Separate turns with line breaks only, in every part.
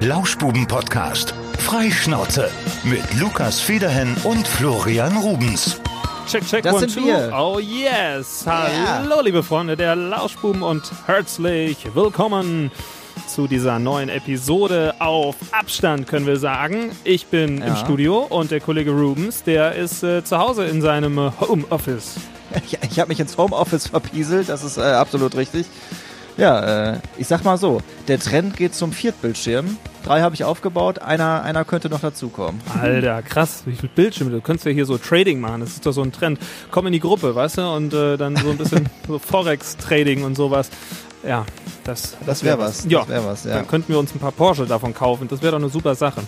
Lauschbuben-Podcast. Freischnauze. Mit Lukas Federhen und Florian Rubens.
Check, check,
Das
one,
sind
two.
wir.
Oh yes. Hallo, liebe Freunde der Lauschbuben und herzlich willkommen zu dieser neuen Episode auf Abstand, können wir sagen. Ich bin im
Ja.
Studio und der Kollege Rubens, der ist äh, zu Hause in seinem äh, Homeoffice.
Ich, ich habe mich ins Homeoffice verpieselt, das ist äh, absolut richtig. Ja, äh, ich sag mal so, der Trend geht zum Viertbildschirm. Drei habe ich aufgebaut, einer, einer könnte noch dazukommen.
Alter, krass, wie viel Bildschirme. Du könntest ja hier so Trading machen, das ist doch so ein Trend. Komm in die Gruppe, weißt du, und äh, dann so ein bisschen so Forex-Trading und sowas. Ja, das,
Das wäre was.
Ja,
Das wäre was, ja.
dann könnten wir uns ein paar Porsche davon kaufen. Das wäre doch eine super Sache.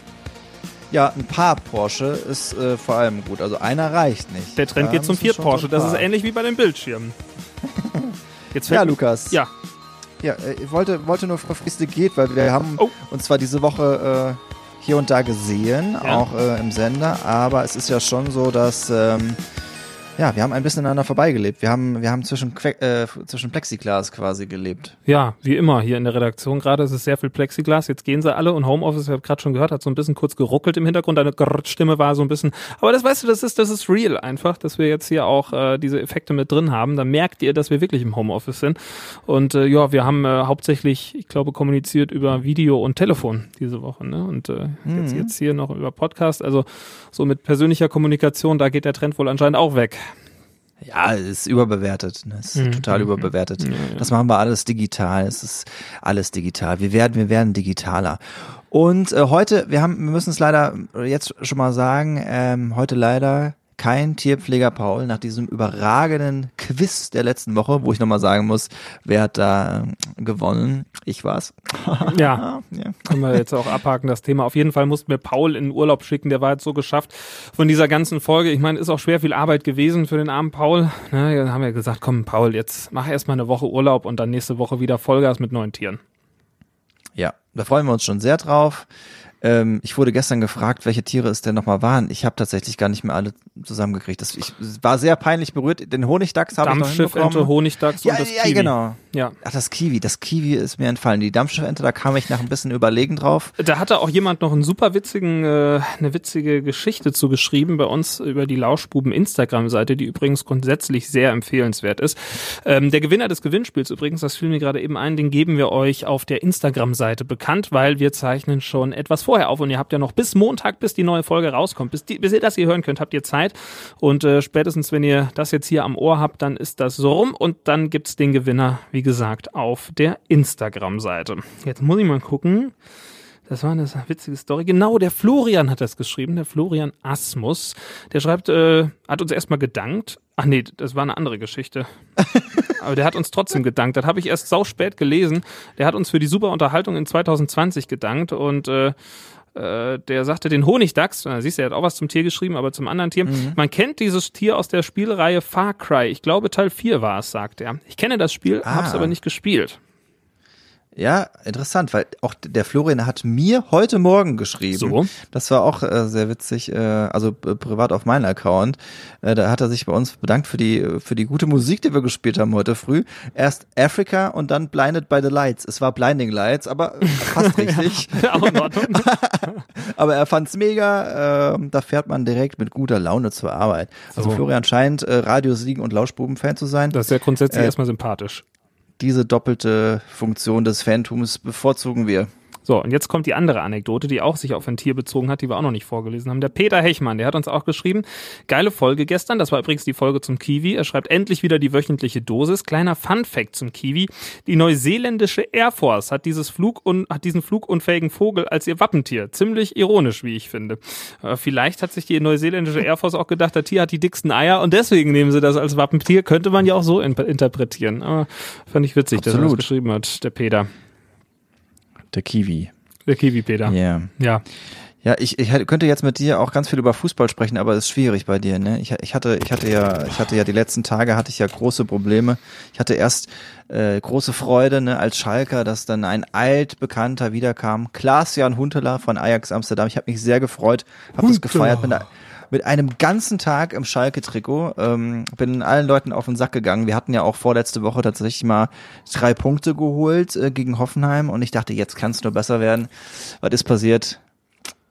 Ja, ein paar Porsche ist äh, vor allem gut. Also einer reicht nicht.
Der Trend
Da
geht zum Viert Porsche. Das ist ähnlich wie bei den Bildschirmen. Jetzt
Ja,
fällt-
Lukas.
Ja,
Ja, äh, ich wollte, wollte nur fragen, wie es dir geht, weil wir haben
Oh.
uns zwar diese Woche äh, hier und da gesehen,
Ja.
auch äh, im Sender, aber es ist ja schon so, dass ähm, ja, wir haben ein bisschen aneinander vorbeigelebt. Wir haben, wir haben zwischen, Que äh, zwischen Plexiglas quasi gelebt.
ja, wie immer hier in der Redaktion. Gerade ist es sehr viel Plexiglas. Jetzt gehen sie alle und Homeoffice, ich habe gerade schon gehört, hat so ein bisschen kurz geruckelt im Hintergrund. Deine Stimme war so ein bisschen. Aber das weißt du, das ist, das ist real einfach, dass wir jetzt hier auch äh, diese Effekte mit drin haben. Da merkt ihr, dass wir wirklich im Homeoffice sind. Und äh, ja, wir haben äh, hauptsächlich, ich glaube, kommuniziert über Video und Telefon diese Woche. Ne? Und äh, jetzt, jetzt hier noch über Podcast. Also so mit persönlicher Kommunikation, da geht der Trend wohl anscheinend auch weg.
Ja, es ist überbewertet. Ne? Es ist
Mhm.
total überbewertet. Das machen wir alles digital. Es ist alles digital. Wir werden, wir werden digitaler. Und äh, heute, wir haben, wir müssen es leider jetzt schon mal sagen, ähm, heute leider kein Tierpfleger Paul nach diesem überragenden Quiz der letzten Woche, wo ich nochmal sagen muss, wer hat da äh, gewonnen? Ich war's.
Ja,
ja.
können wir jetzt auch abhaken, das Thema. Auf jeden Fall mussten wir Paul in den Urlaub schicken, der war jetzt so geschafft von dieser ganzen Folge. Ich meine, ist auch schwer viel Arbeit gewesen für den armen Paul. Ne, dann haben wir gesagt, komm Paul, jetzt mach erstmal eine Woche Urlaub und dann nächste Woche wieder Vollgas mit neuen Tieren.
Ja, da freuen wir uns schon sehr drauf. Ähm, ich wurde gestern gefragt, welche Tiere es denn nochmal waren. Ich habe tatsächlich gar nicht mehr alle zusammengekriegt. Das, ich war sehr peinlich berührt. Den Honigdachs habe ich noch
Dampfschiffente. Honigdachs
Ja,
und das
ja,
Kiwi.
genau.
Ja.
Ach, das Kiwi. Das Kiwi ist mir entfallen. Die Dampfschiffente, da kam ich nach ein bisschen Überlegen drauf.
Da hatte auch jemand noch einen super witzigen, äh, eine witzige Geschichte zu geschrieben bei uns über die Lauschbuben Instagram-Seite, die übrigens grundsätzlich sehr empfehlenswert ist. Ähm, der Gewinner des Gewinnspiels übrigens, das fiel mir gerade eben ein, den geben wir euch auf der Instagram-Seite bekannt, weil wir zeichnen schon etwas vorher auf und ihr habt ja noch bis Montag, bis die neue Folge rauskommt, bis, die, bis ihr das hier hören könnt, habt ihr Zeit und äh, spätestens, wenn ihr das jetzt hier am Ohr habt, dann ist das so rum und dann gibt's den Gewinner, wie gesagt, auf der Instagram-Seite. Jetzt muss ich mal gucken. Das war eine witzige Story. Genau, der Florian hat das geschrieben, der Florian Asmus. Der schreibt, äh, hat uns erstmal gedankt. Ach nee, das war eine andere Geschichte. Aber der hat uns trotzdem gedankt. Das habe ich erst sau spät gelesen. Der hat uns für die super Unterhaltung in 2020 gedankt und äh, äh, der sagte den Honigdachs, siehst du, er hat auch was zum Tier geschrieben, aber zum anderen Tier. Man kennt dieses Tier aus der Spielreihe Far Cry. Ich glaube, Teil 4 war es, sagt er. Ich kenne das Spiel,
Ah.
hab's aber nicht gespielt.
Ja, interessant, weil auch der Florian hat mir heute Morgen geschrieben.
So.
Das war auch äh, sehr witzig, äh, also äh, privat auf meinen Account. Äh, da hat er sich bei uns bedankt für die für die gute Musik, die wir gespielt haben heute früh. Erst Africa und dann Blinded by the Lights. Es war Blinding Lights, aber äh, fast richtig.
auch in Ordnung.
Aber er fand's mega. ähm, da fährt man direkt mit guter Laune zur Arbeit. Also
So.
Florian scheint äh, Radio Siegen und Lauschbuben-Fan zu sein.
Das ist ja grundsätzlich
Äh,
erstmal sympathisch.
Diese doppelte Funktion des Fantums bevorzugen wir.
So, und jetzt kommt die andere Anekdote, die auch sich auf ein Tier bezogen hat, die wir auch noch nicht vorgelesen haben. Der Peter Hechmann, der hat uns auch geschrieben, geile Folge gestern, das war übrigens die Folge zum Kiwi. Er schreibt endlich wieder die wöchentliche Dosis. Kleiner Fun Fact zum Kiwi. Die neuseeländische Air Force hat dieses Flug und hat diesen flugunfähigen Vogel als ihr Wappentier. Ziemlich ironisch, wie ich finde. Äh, vielleicht hat sich die neuseeländische Air Force auch gedacht, das Tier hat die dicksten Eier und deswegen nehmen sie das als Wappentier. Könnte man ja auch so in interpretieren. Aber fand ich witzig, dass er das
Absolut.
geschrieben hat, der Peter.
Der Kiwi.
Der Kiwi-Peter.
Ja.
Ja.
Ja, ich, ich könnte jetzt mit dir auch ganz viel über Fußball sprechen, aber es ist schwierig bei dir, ne? Ich, ich hatte, ich hatte ja, ich hatte ja die letzten Tage hatte ich ja große Probleme. Ich hatte erst äh, große Freude, ne, als Schalker, dass dann ein altbekannter wiederkam, Klaas-Jan Huntelaar von Ajax Amsterdam. Ich habe mich sehr gefreut, habe das gefeiert mit einer mit einem ganzen Tag im Schalke-Trikot. Ähm, bin allen Leuten auf den Sack gegangen. Wir hatten ja auch vorletzte Woche tatsächlich mal drei Punkte geholt äh, gegen Hoffenheim und ich dachte, jetzt kann es nur besser werden. Was ist passiert?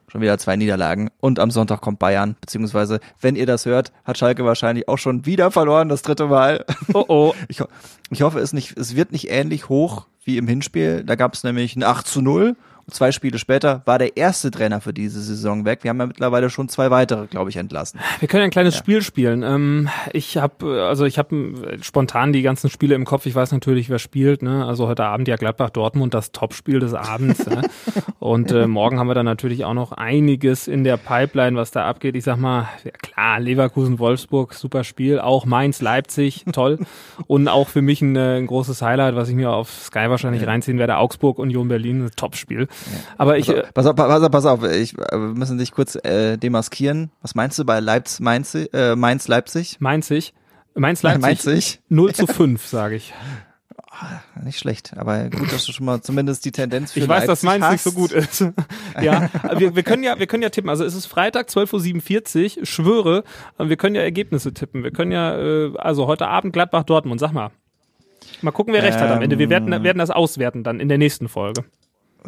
Schon wieder zwei Niederlagen. Und am Sonntag kommt Bayern. Beziehungsweise, wenn ihr das hört, hat Schalke wahrscheinlich auch schon wieder verloren, das dritte Mal.
Oh oh.
Ich, ich hoffe, es, nicht, es wird nicht ähnlich hoch wie im Hinspiel. Da gab es nämlich ein 8 zu 0 zwei Spiele später war der erste Trainer für diese Saison weg. Wir haben ja mittlerweile schon zwei weitere, glaube ich, entlassen.
Wir können ein kleines ja. Spiel spielen. Ähm, ich habe also ich habe spontan die ganzen Spiele im Kopf. Ich weiß natürlich, wer spielt. Ne? Also heute Abend ja Gladbach Dortmund, das Topspiel des Abends. ne? Und äh, morgen haben wir dann natürlich auch noch einiges in der Pipeline, was da abgeht. Ich sag mal, ja klar, Leverkusen, Wolfsburg, super Spiel. Auch Mainz, Leipzig, toll. Und auch für mich ein, äh, ein großes Highlight, was ich mir auf Sky wahrscheinlich ja. reinziehen werde. Augsburg, Union Berlin, Topspiel. Aber ich.
Pass auf, pass auf, pass auf, ich, äh, wir müssen dich kurz äh, demaskieren. Was meinst du bei Leipzig, Mainz, äh, Mainz Leipzig?
Mainzig? Mainz Leipzig? Mainzig? 0 zu 5, sage ich.
Ah, nicht schlecht, aber gut, dass du schon mal zumindest die Tendenz für
Ich weiß,
Leipzig
dass Mainz hast. nicht so gut ist. ja, wir, wir können ja, wir können ja tippen. Also es ist Freitag 12.47 Uhr, schwöre, wir können ja Ergebnisse tippen. Wir können ja, äh, also heute Abend Gladbach Dortmund, sag mal. Mal gucken, wer recht ähm, hat am Ende. Wir werden, werden das auswerten dann in der nächsten Folge
äh,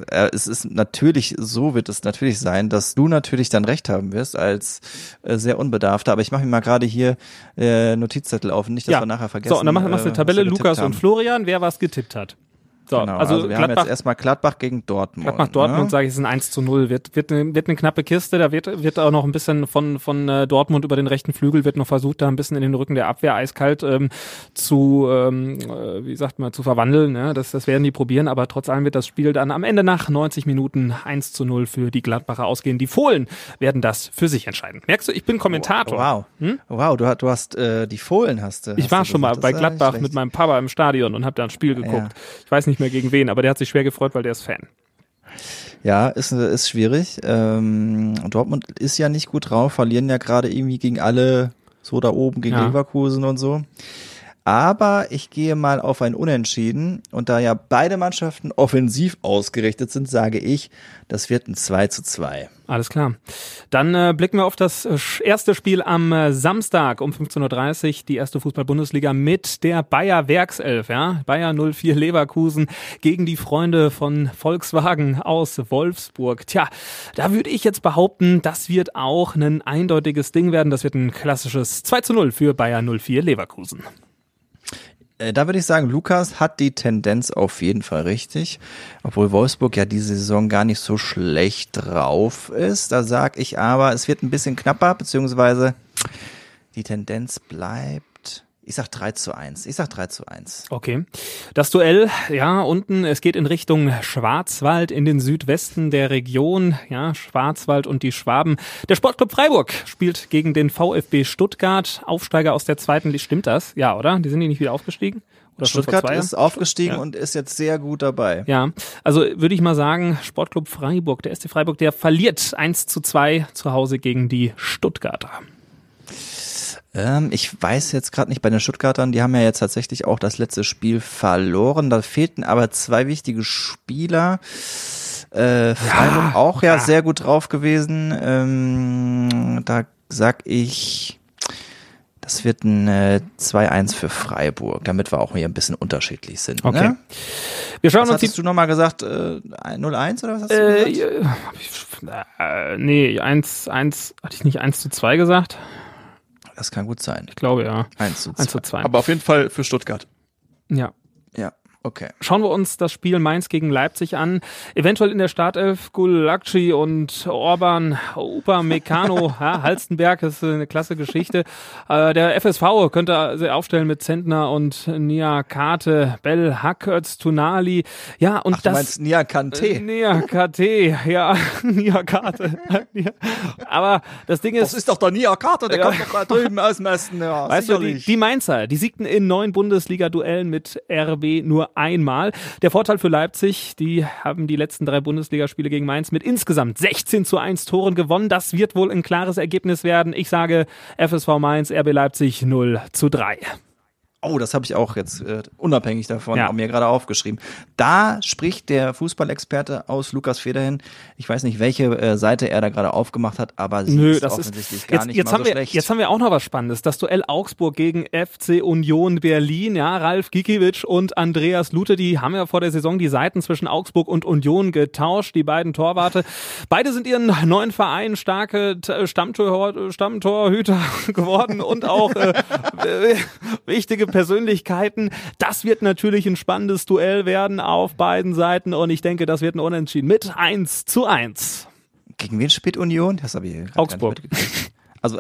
es ist natürlich, so wird es natürlich sein, dass du natürlich dann recht haben wirst als äh, sehr unbedarfter, aber ich mache mir mal gerade hier äh, Notizzettel auf, nicht, dass ja. wir nachher vergessen.
So, und dann machst du eine äh, Tabelle, Lukas und Florian, wer was getippt hat.
So, genau, also, also wir Gladbach, haben jetzt erstmal Gladbach gegen Dortmund.
Gladbach Dortmund, ne? sage ich, ist ein 1 zu 0. Wird, wird, eine, wird eine knappe Kiste, da wird, wird auch noch ein bisschen von, von äh, Dortmund über den rechten Flügel, wird noch versucht, da ein bisschen in den Rücken der Abwehr eiskalt ähm, zu, ähm, äh, wie sagt man, zu verwandeln. Ja? Das, das werden die probieren, aber trotz allem wird das Spiel dann am Ende nach 90 Minuten 1 zu 0 für die Gladbacher ausgehen. Die Fohlen werden das für sich entscheiden. Merkst du, ich bin Kommentator.
Wow, hm? wow, du, du hast äh, die Fohlen hast du.
Ich war schon mal bei Gladbach mit meinem Papa im Stadion und habe da ein Spiel geguckt. Ja. Ich weiß nicht mehr gegen wen, aber der hat sich schwer gefreut, weil der ist Fan.
Ja, ist, ist schwierig. Ähm, Dortmund ist ja nicht gut drauf, verlieren ja gerade irgendwie gegen alle so da oben, gegen ja. Leverkusen und so. Aber ich gehe mal auf ein Unentschieden. Und da ja beide Mannschaften offensiv ausgerichtet sind, sage ich, das wird ein 2 zu 2.
Alles klar. Dann äh, blicken wir auf das äh, erste Spiel am äh, Samstag um 15.30 Uhr, die erste Fußball-Bundesliga mit der Bayer Werkself. Ja? Bayer 04 Leverkusen gegen die Freunde von Volkswagen aus Wolfsburg. Tja, da würde ich jetzt behaupten, das wird auch ein eindeutiges Ding werden. Das wird ein klassisches 2 zu 0 für Bayer 04 Leverkusen.
Äh, da würde ich sagen, Lukas hat die Tendenz auf jeden Fall richtig, obwohl Wolfsburg ja diese Saison gar nicht so schlecht drauf ist. Da sage ich aber, es wird ein bisschen knapper, beziehungsweise die Tendenz bleibt ich sag 3 zu 1. Ich sag 3 zu 1.
Okay. Das Duell, ja, unten, es geht in Richtung Schwarzwald in den Südwesten der Region, ja, Schwarzwald und die Schwaben. Der Sportclub Freiburg spielt gegen den VfB Stuttgart, Aufsteiger aus der zweiten Liga. Stimmt das? Ja, oder? Die sind die nicht wieder aufgestiegen?
Oder Stuttgart ist aufgestiegen ja. und ist jetzt sehr gut dabei.
Ja, also würde ich mal sagen, Sportclub Freiburg, der SC Freiburg, der verliert 1 zu 2 zu Hause gegen die Stuttgarter.
Ähm, ich weiß jetzt gerade nicht bei den Stuttgartern, die haben ja jetzt tatsächlich auch das letzte Spiel verloren. Da fehlten aber zwei wichtige Spieler. Äh, Freiburg ja, auch ja, ja, sehr gut drauf gewesen. Ähm, da sag ich, das wird ein äh, 2-1 für Freiburg, damit wir auch hier ein bisschen unterschiedlich sind.
Okay.
Ne?
Wir schauen
was
uns
hattest du nochmal gesagt? Äh, 0-1 oder was hast du äh, gesagt?
Äh, nee, 1, 1, hatte ich nicht 1 zu 2 gesagt?
Das kann gut sein.
Ich glaube ja.
1 zu 2. 1 zu 2.
Aber auf jeden Fall für Stuttgart.
Ja.
Ja. Okay.
Schauen wir uns das Spiel Mainz gegen Leipzig an. Eventuell in der Startelf Gulakci und Orban, Upamecano, ja, Halstenberg, ist eine klasse Geschichte. Äh, der FSV könnte sie aufstellen mit Zentner und Niakate, Bell, Hack, Tunali. Ja, und
Ach,
das.
Du meinst Niakante?
Äh, Niakate, ja, Niakate. Aber das Ding ist.
Das ist doch der Niakate, der ja. kommt doch da drüben aus dem Westen.
Ja, weißt sicherlich. du, die, die Mainzer, die siegten in neun Bundesliga-Duellen mit RB nur einmal. Der Vorteil für Leipzig, die haben die letzten drei Bundesligaspiele gegen Mainz mit insgesamt 16 zu 1 Toren gewonnen. Das wird wohl ein klares Ergebnis werden. Ich sage FSV Mainz, RB Leipzig 0 zu 3.
Oh, das habe ich auch jetzt äh, unabhängig davon ja. mir gerade aufgeschrieben. Da spricht der Fußballexperte aus Lukas Federhin. Ich weiß nicht, welche äh, Seite er da gerade aufgemacht hat, aber sie
Nö,
ist
das
offensichtlich
ist,
gar
jetzt,
nicht
jetzt
mal
haben
so
wir,
schlecht.
Jetzt haben wir auch noch was Spannendes. Das Duell Augsburg gegen FC Union Berlin. Ja, Ralf Gikiewicz und Andreas Lute, die haben ja vor der Saison die Seiten zwischen Augsburg und Union getauscht, die beiden Torwarte. Beide sind ihren neuen Vereinen starke Stammtor, Stammtorhüter geworden und auch äh, äh, wichtige Persönlichkeiten. Das wird natürlich ein spannendes Duell werden auf beiden Seiten und ich denke, das wird ein Unentschieden mit 1 zu 1.
Gegen wen spielt Union? Das habe ich
Augsburg.
Also,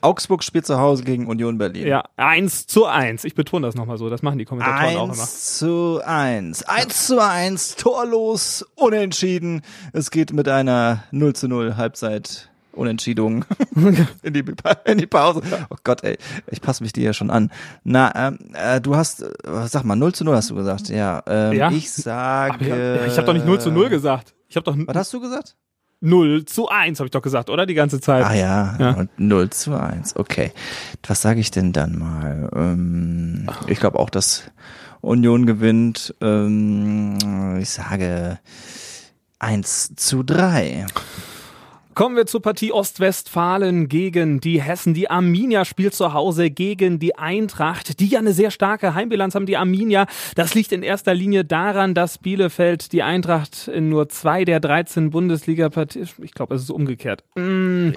Augsburg spielt zu Hause gegen Union Berlin.
Ja, 1 zu 1. Ich betone das nochmal so. Das machen die Kommentatoren auch immer.
1 zu 1. 1 zu 1. Torlos. Unentschieden. Es geht mit einer 0 zu 0 Halbzeit Unentschiedung in, die, in die Pause. Oh Gott, ey, ich passe mich dir ja schon an. Na, ähm, äh, du hast, äh, sag mal, 0 zu 0 hast du gesagt. Ja, ähm,
Ja?
ich sage.
Ich, ich habe doch nicht 0 zu 0 gesagt. Ich habe doch
Was hast du gesagt?
0 zu 1, habe ich doch gesagt, oder? Die ganze Zeit.
Ah ja,
Ja.
und 0 zu 1. Okay. Was sage ich denn dann mal? Ähm, ich glaube auch, dass Union gewinnt. Ähm, ich sage 1 zu 3.
Kommen wir zur Partie Ostwestfalen gegen die Hessen. Die Arminia spielt zu Hause gegen die Eintracht, die ja eine sehr starke Heimbilanz haben. Die Arminia, das liegt in erster Linie daran, dass Bielefeld die Eintracht in nur zwei der 13 Bundesliga-Partien, ich glaube, es ist umgekehrt. Mm.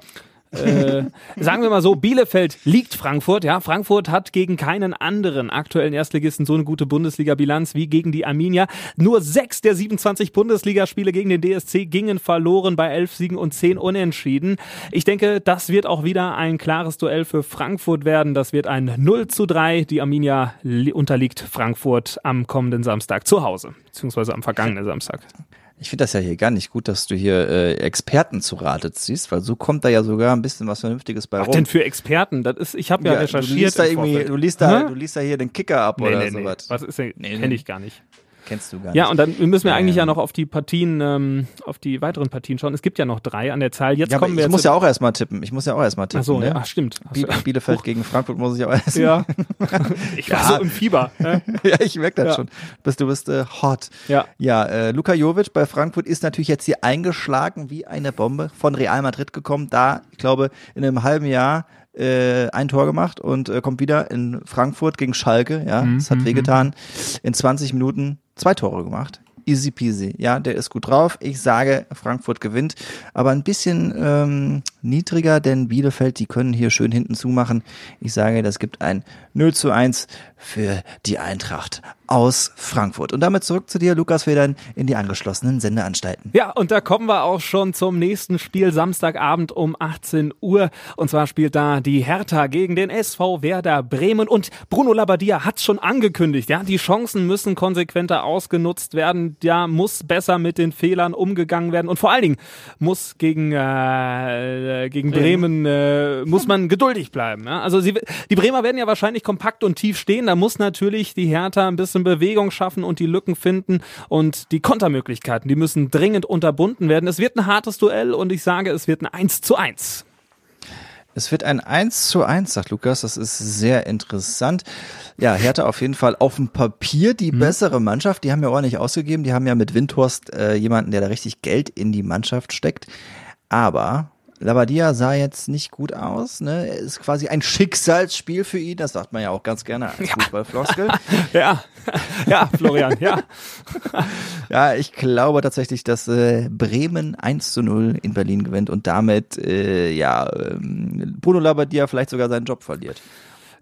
Äh, sagen wir mal so, Bielefeld liegt Frankfurt, ja. Frankfurt hat gegen keinen anderen aktuellen Erstligisten so eine gute Bundesliga-Bilanz wie gegen die Arminia. Nur sechs der 27 Bundesligaspiele gegen den DSC gingen verloren bei elf Siegen und zehn Unentschieden. Ich denke, das wird auch wieder ein klares Duell für Frankfurt werden. Das wird ein 0 zu 3. Die Arminia li- unterliegt Frankfurt am kommenden Samstag zu Hause, beziehungsweise am vergangenen Samstag.
Ich finde das ja hier gar nicht gut, dass du hier äh, Experten zu Rate ziehst, weil so kommt da ja sogar ein bisschen was Vernünftiges bei
Was
rum.
denn für Experten? Das ist, ich habe ja,
Ja,
recherchiert.
du liest da irgendwie,
Vorfeld.
du liest da, du liest da hier den Kicker ab
Nee,
oder
nee, nee.
sowas.
Was ist denn?
Nee,
Kenne
nee.
ich gar nicht.
Kennst du gar
Ja,
nicht.
und dann müssen wir eigentlich
Ja.
ja noch auf die Partien, ähm, auf die weiteren Partien schauen. Es gibt ja noch drei an der Zahl. Jetzt
ja,
kommen wir
ich
jetzt
muss ja auch erstmal tippen. Ich muss ja auch erstmal tippen.
Ach so,
ne?
ja, stimmt.
Biel Bielefeld gegen Frankfurt muss ich auch erst.
Ja. Ich war
Ja.
so im Fieber. Ja.
ja, ich merke das
Ja.
schon. Bist, du bist äh, hot.
Ja.
Ja, äh, Luka Jovic bei Frankfurt ist natürlich jetzt hier eingeschlagen wie eine Bombe von Real Madrid gekommen. Da, ich glaube, in einem halben Jahr äh, ein Tor gemacht und äh, kommt wieder in Frankfurt gegen Schalke. Ja,
Mhm,
es hat wehgetan. In 20 Minuten zwei Tore gemacht. Easy peasy. Ja, der ist gut drauf. Ich sage, Frankfurt gewinnt, aber ein bisschen ähm, niedriger, denn Bielefeld, die können hier schön hinten zumachen. Ich sage, das gibt ein 0 zu 1 für die Eintracht aus Frankfurt. Und damit zurück zu dir, Lukas Federn, in die angeschlossenen Sendeanstalten.
Ja, und da kommen wir auch schon zum nächsten Spiel Samstagabend um 18 Uhr. Und zwar spielt da die Hertha gegen den SV Werder Bremen. Und Bruno Labbadia hat schon angekündigt, ja, die Chancen müssen konsequenter ausgenutzt werden. Ja, muss besser mit den Fehlern umgegangen werden. Und vor allen Dingen muss gegen, äh, gegen Bremen, äh, muss man geduldig bleiben. Ja? Also sie, die Bremer werden ja wahrscheinlich kompakt und tief stehen. Da muss natürlich die Hertha ein bisschen Bewegung schaffen und die Lücken finden. Und die Kontermöglichkeiten, die müssen dringend unterbunden werden. Es wird ein hartes Duell und ich sage, es wird ein 1 zu 1.
Es wird ein 1 zu 1, sagt Lukas. Das ist sehr interessant. Ja, Hertha auf jeden Fall auf dem Papier die bessere Mannschaft. Die haben ja ordentlich ausgegeben. Die haben ja mit Windhorst äh, jemanden, der da richtig Geld in die Mannschaft steckt. Aber Labadia sah jetzt nicht gut aus. Ne? Er ist quasi ein Schicksalsspiel für ihn. Das sagt man ja auch ganz gerne als Fußballfloskel.
Ja, ja, Florian, ja.
Ja, ich glaube tatsächlich, dass äh, Bremen 1 zu 0 in Berlin gewinnt und damit äh, ja ähm, Bruno Labbadia vielleicht sogar seinen Job verliert.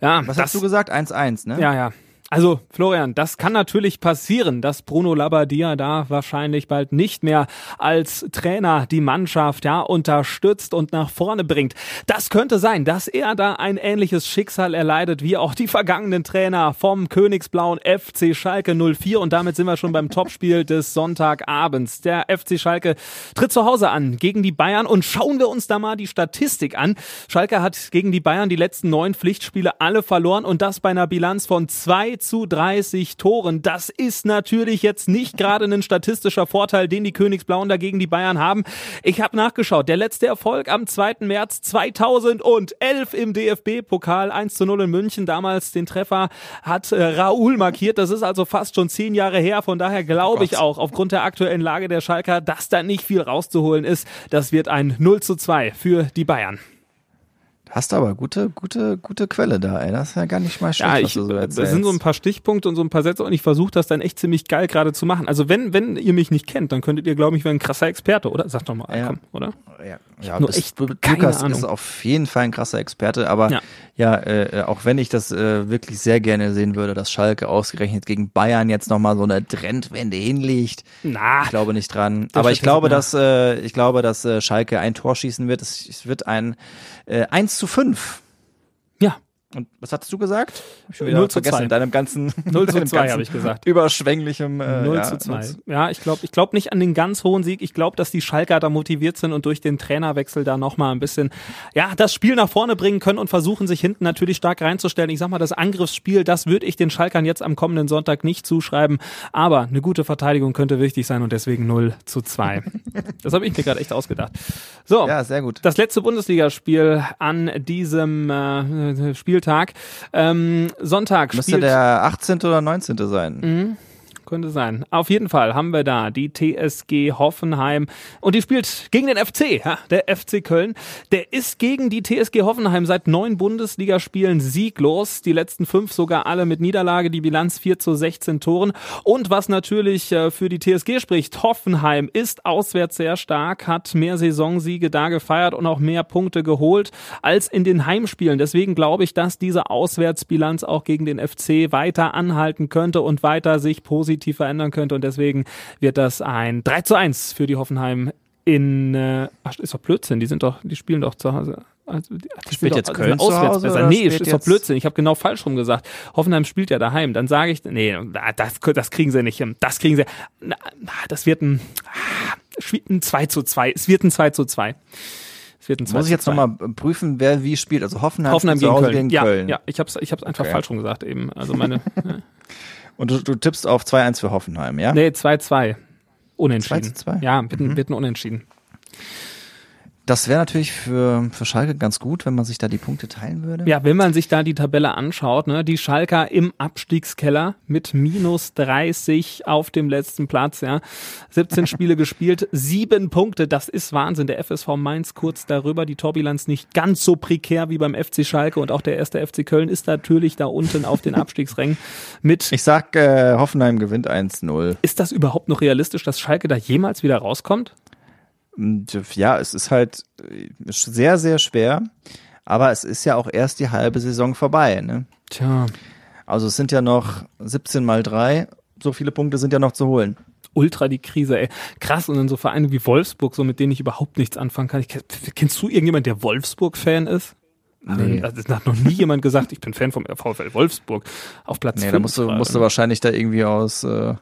ja
Was hast du gesagt? 1-1, ne?
Ja, ja. Also, Florian, das kann natürlich passieren, dass Bruno Labbadia da wahrscheinlich bald nicht mehr als Trainer die Mannschaft ja unterstützt und nach vorne bringt. Das könnte sein, dass er da ein ähnliches Schicksal erleidet wie auch die vergangenen Trainer vom Königsblauen FC Schalke 04 und damit sind wir schon beim Topspiel des Sonntagabends. Der FC Schalke tritt zu Hause an gegen die Bayern und schauen wir uns da mal die Statistik an. Schalke hat gegen die Bayern die letzten neun Pflichtspiele alle verloren und das bei einer Bilanz von 2 zu 30 Toren. Das ist natürlich jetzt nicht gerade ein statistischer Vorteil, den die Königsblauen dagegen die Bayern haben. Ich habe nachgeschaut. Der letzte Erfolg am 2. März 2011 im DFB-Pokal 1 zu 0 in München. Damals den Treffer hat äh, Raoul markiert. Das ist also fast schon zehn Jahre her. Von daher glaube ich auch, aufgrund der aktuellen Lage der Schalker, dass da nicht viel rauszuholen ist. Das wird ein 0 zu 2 für die Bayern.
Hast du aber gute, gute, gute Quelle da, ey. Das ist ja gar nicht mal schlecht,
Ja, ich,
was du so
das
erzählst.
sind so ein paar Stichpunkte und so ein paar Sätze und ich versuche das dann echt ziemlich geil gerade zu machen. Also wenn, wenn ihr mich nicht kennt, dann könntet ihr glauben, ich wäre ein krasser Experte, oder? Sag doch mal,
Ja.
komm, oder?
ja, ja
nur
bist-
echt keine
Lukas
Ahnung.
ist auf jeden Fall ein krasser Experte, aber
Ja.
ja, äh, äh, auch wenn ich das äh, wirklich sehr gerne sehen würde, dass Schalke ausgerechnet gegen Bayern jetzt nochmal so eine Trendwende hinlegt.
Na,
Ich glaube nicht dran. Aber ich glaube, dass äh, ich glaube, dass äh, Schalke ein Tor schießen wird. Es, es wird ein äh, 1 zu 5.
ja,
Und was hattest du gesagt? Hab ich schon
0 zu
vergessen
2.
in deinem ganzen
0 zu
deinem
2
ganzen
habe ich gesagt.
Überschwänglichem äh,
0
ja,
zu 2.
0 zu-
Ja, ich glaube ich glaub nicht an den ganz hohen Sieg. Ich glaube, dass die Schalker da motiviert sind und durch den Trainerwechsel da nochmal ein bisschen, ja, das Spiel nach vorne bringen können und versuchen, sich hinten natürlich stark reinzustellen. Ich sag mal, das Angriffsspiel, das würde ich den Schalkern jetzt am kommenden Sonntag nicht zuschreiben. Aber eine gute Verteidigung könnte wichtig sein und deswegen 0 zu 2. das habe ich mir gerade echt ausgedacht. So.
Ja, sehr gut.
Das letzte Bundesligaspiel an diesem äh, Spieltag. Ähm, Sonntag
Müsste der 18. oder 19. sein.
Könnte sein. Auf jeden Fall haben wir da die TSG Hoffenheim und die spielt gegen den FC, ja, der FC Köln. Der ist gegen die TSG Hoffenheim seit neun Bundesligaspielen sieglos. Die letzten fünf sogar alle mit Niederlage, die Bilanz 4 zu 16 Toren. Und was natürlich äh, für die TSG spricht, Hoffenheim ist auswärts sehr stark, hat mehr Saisonsiege da gefeiert und auch mehr Punkte geholt als in den Heimspielen. Deswegen glaube ich, dass diese Auswärtsbilanz auch gegen den FC weiter anhalten könnte und weiter sich positiv verändern könnte. Und deswegen wird das ein 3 zu 1 für die Hoffenheim in, äh, ach, ist doch Blödsinn, die sind doch, die spielen doch zu Hause. Also, die, die spielen
jetzt
doch,
Köln
auswärts
Hause
besser. Nee,
spielt
ist doch Blödsinn. Ich habe genau falsch rum gesagt. Hoffenheim spielt ja daheim. Dann sage ich, nee, das, das kriegen sie nicht hin. Das kriegen sie. Na, das wird ein, ah, ein 2 zu 2. Es wird ein 2 zu 2. Es wird ein 2
Muss ich jetzt
2.
nochmal prüfen, wer wie spielt. Also Hoffenheim,
Hoffenheim
spielt
gegen Köln.
gegen
ja,
Köln.
ja, ich habe ich hab's einfach
Okay.
falsch rum gesagt eben. Also meine,
Und du, du tippst auf 2-1 für Hoffenheim, ja?
nee, 2-2. Unentschieden.
2 zu 2?
Ja, ein, wird ein Unentschieden.
Das wäre natürlich für, für Schalke ganz gut, wenn man sich da die Punkte teilen würde.
Ja, wenn man sich da die Tabelle anschaut, ne, die Schalker im Abstiegskeller mit minus 30 auf dem letzten Platz, ja. 17 Spiele gespielt, sieben Punkte, das ist Wahnsinn. Der FSV Mainz kurz darüber, die Torbilanz nicht ganz so prekär wie beim FC Schalke und auch der erste FC Köln ist natürlich da unten auf den Abstiegsrängen mit.
Ich sag, äh, Hoffenheim gewinnt 1-0.
Ist das überhaupt noch realistisch, dass Schalke da jemals wieder rauskommt?
Und, Ja, es ist halt äh, sehr, sehr schwer. Aber es ist ja auch erst die halbe Saison vorbei. Ne?
Tja,
Also es sind ja noch 17 mal 3. So viele Punkte sind ja noch zu holen.
ultra die Krise, ey. Krass. Und dann so Vereine wie Wolfsburg, so mit denen ich überhaupt nichts anfangen kann. Ich, kennst du irgendjemand, der Wolfsburg-Fan ist?
Nee.
Also, das hat noch nie jemand gesagt, ich bin Fan vom VfL Wolfsburg. Auf Platz
Nee, da musst du, musst du wahrscheinlich da irgendwie aus äh,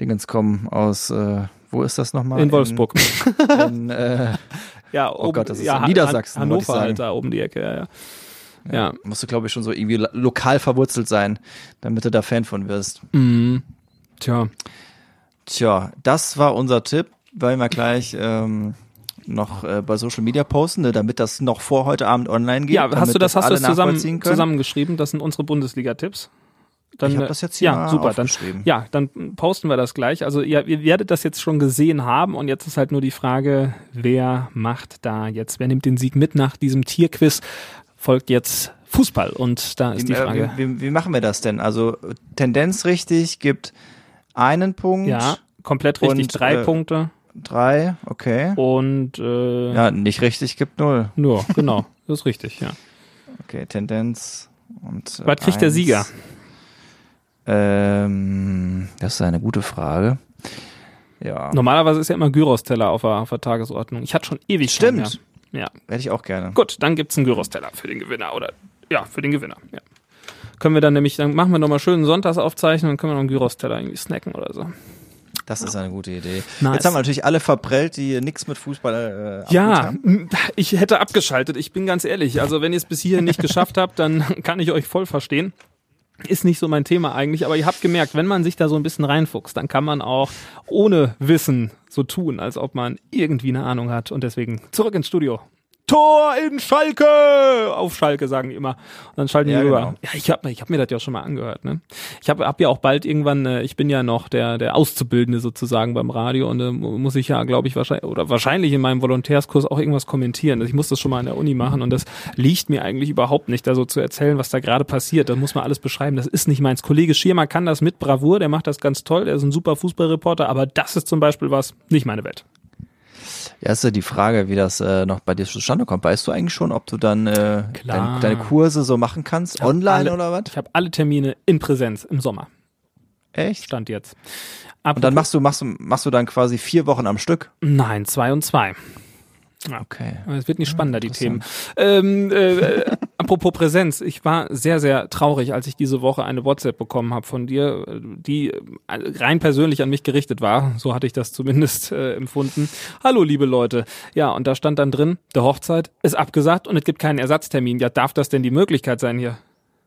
Dingens kommen, aus, äh, wo ist das nochmal?
in Wolfsburg.
In, äh,
ja,
Oh Gott, das ist
ja,
in Niedersachsen,
Han Hannover halt da oben die Ecke, ja, ja. Ja.
musst du, glaube ich, schon so irgendwie lo- lokal verwurzelt sein, damit du da Fan von wirst.
Mhm. Tja.
Tja, das war unser Tipp, weil wir gleich ähm, noch äh, bei Social Media posten, ne, damit das noch vor heute Abend online geht.
Ja, hast du das, hast du das zusammen, zusammengeschrieben? Das sind unsere Bundesliga-Tipps. Dann,
Ich hab
äh,
das jetzt hier
ja, super. Dann, ja, dann posten wir das gleich. Also ihr, ihr werdet das jetzt schon gesehen haben und jetzt ist halt nur die Frage, wer macht da jetzt, wer nimmt den Sieg mit nach diesem Tierquiz? Folgt jetzt Fußball und da ist die
Wie, äh,
Frage.
wie, wie, wie machen wir das denn? Also Tendenz richtig gibt einen Punkt,
Ja, komplett richtig.
Und,
drei
äh,
Punkte
drei, okay.
und äh,
Ja, nicht richtig gibt null.
nur, genau. Das ist richtig, ja.
Okay, Tendenz und äh,
Was kriegt der
eins.
Sieger?
Ähm, das ist eine gute Frage. Ja,
Normalerweise ist ja immer Gyros-Teller auf der, auf der Tagesordnung. Ich hatte schon ewig
Stimmt.
mehr. Ja.
hätte ich auch gerne.
Gut, dann gibt's einen Gyros-Teller für den Gewinner oder ja, für den Gewinner. Ja. Können wir dann nämlich, dann machen wir nochmal schön einen Sonntagsaufzeichnung, dann können wir noch einen Gyros-Teller irgendwie snacken oder so.
Das ist eine gute Idee.
Nice.
Jetzt haben wir natürlich alle verprellt, die nichts mit Fußball äh,
Ja,
haben.
ich hätte abgeschaltet, ich bin ganz ehrlich. Also wenn ihr es bis hierhin nicht geschafft habt, dann kann ich euch voll verstehen. Ist nicht so mein Thema eigentlich, aber ihr habt gemerkt, wenn man sich da so ein bisschen reinfuchst, dann kann man auch ohne Wissen so tun, als ob man irgendwie eine Ahnung hat. Und deswegen zurück ins Studio. Tor in Schalke! Auf Schalke sagen die immer. Und dann schalten
Ja,
die rüber.
genau.
Ja, ich habe ich hab mir das ja schon mal angehört. Ne? Ich habe hab ja auch bald irgendwann, äh, ich bin ja noch der, der Auszubildende sozusagen beim Radio und äh, mu- muss ich ja, glaube ich, wahrscheinlich, oder wahrscheinlich in meinem Volontärskurs auch irgendwas kommentieren. Also ich muss das schon mal an der Uni machen und das liegt mir eigentlich überhaupt nicht, da so zu erzählen, was da gerade passiert. Das muss man alles beschreiben. Das ist nicht meins. Kollege Schirmer kann das mit Bravour, der macht das ganz toll, der ist ein super Fußballreporter, aber das ist zum Beispiel was, nicht meine Welt.
Ja, ist ja die Frage, wie das äh, noch bei dir zustande kommt. Weißt du eigentlich schon, ob du dann äh, dein, deine Kurse so machen kannst? Online
alle-
oder was?
Ich habe alle Termine in Präsenz im Sommer.
Echt?
Stand jetzt.
Und dann machst du, machst du, machst du dann quasi vier Wochen am Stück?
Nein, zwei und zwei.
Okay.
Es wird nicht spannender, die Themen. Ähm, äh, apropos Präsenz, ich war sehr, sehr traurig, als ich diese Woche eine WhatsApp bekommen habe von dir, äh, die äh, rein persönlich an mich gerichtet war. So hatte ich das zumindest äh, empfunden. Hallo, liebe Leute. Ja, und da stand dann drin, der Hochzeit ist abgesagt und es gibt keinen Ersatztermin. Ja, darf das denn die Möglichkeit sein hier?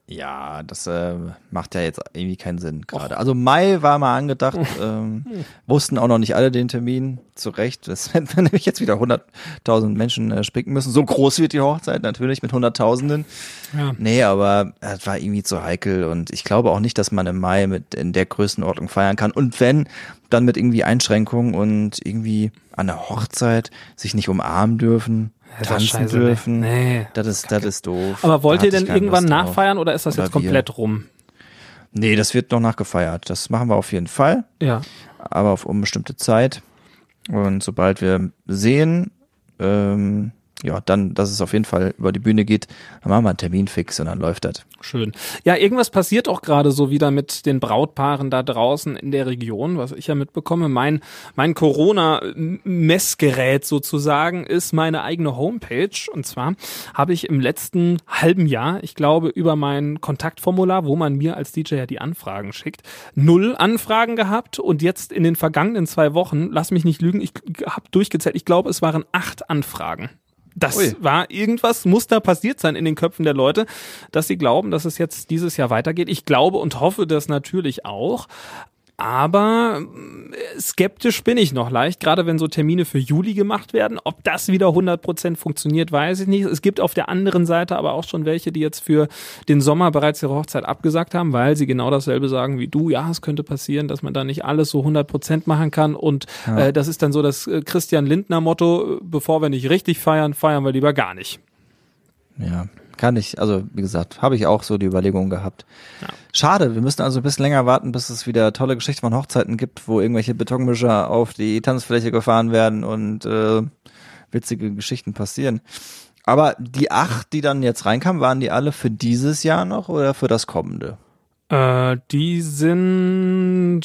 Ja, das äh, macht ja jetzt irgendwie keinen Sinn gerade. Also Mai war mal angedacht, ähm, wussten auch noch nicht alle den Termin zurecht. Das wenn wir nämlich jetzt wieder 100.000 Menschen äh, spicken müssen. So groß wird die Hochzeit natürlich mit Hunderttausenden.
Ja.
Nee, aber es war irgendwie zu heikel und ich glaube auch nicht, dass man im Mai mit in der Größenordnung feiern kann. Und wenn, dann mit irgendwie Einschränkungen und irgendwie an der Hochzeit sich nicht umarmen dürfen,
Das
tanzen
scheiße, ne?
dürfen.
Nee.
Das ist, das ist doof.
Aber wollt
Da
ihr denn irgendwann nachfeiern oder ist das
Oder
jetzt komplett rum?
Nee, das wird noch nachgefeiert. Das machen wir auf jeden Fall,
Ja.
aber auf unbestimmte Zeit. Und sobald wir sehen, ähm, ja, dann, dass es auf jeden Fall über die Bühne geht, dann machen wir einen Termin fix und dann läuft das.
Schön. Ja, irgendwas passiert auch gerade so wieder mit den Brautpaaren da draußen in der Region, was ich ja mitbekomme. Mein, mein Corona-Messgerät sozusagen ist meine eigene Homepage. Und zwar habe ich im letzten halben Jahr, ich glaube, über mein Kontaktformular, wo man mir als DJ ja die Anfragen schickt, null Anfragen gehabt. Und jetzt in den vergangenen zwei Wochen, lass mich nicht lügen, ich habe durchgezählt, ich glaube, es waren acht Anfragen. Das
Ui.
war irgendwas, muss da passiert sein in den Köpfen der Leute, dass sie glauben, dass es jetzt dieses Jahr weitergeht. Ich glaube und hoffe das natürlich auch. Aber äh, skeptisch bin ich noch leicht, gerade wenn so Termine für Juli gemacht werden. Ob das wieder 100% funktioniert, weiß ich nicht. Es gibt auf der anderen Seite aber auch schon welche, die jetzt für den Sommer bereits ihre Hochzeit abgesagt haben, weil sie genau dasselbe sagen wie du. Ja, es könnte passieren, dass man da nicht alles so 100% machen kann. Und äh, das ist dann so das äh, Christian Lindner Motto, äh, bevor wir nicht richtig feiern, feiern wir lieber gar nicht.
Ja, kann ich, also wie gesagt, habe ich auch so die Überlegung gehabt. Schade, wir müssen also ein bisschen länger warten, bis es wieder tolle Geschichten von Hochzeiten gibt, wo irgendwelche Betonmischer auf die Tanzfläche gefahren werden und äh, witzige Geschichten passieren. Aber die acht, die dann jetzt reinkamen, waren die alle für dieses Jahr noch oder für das kommende?
Äh, die sind,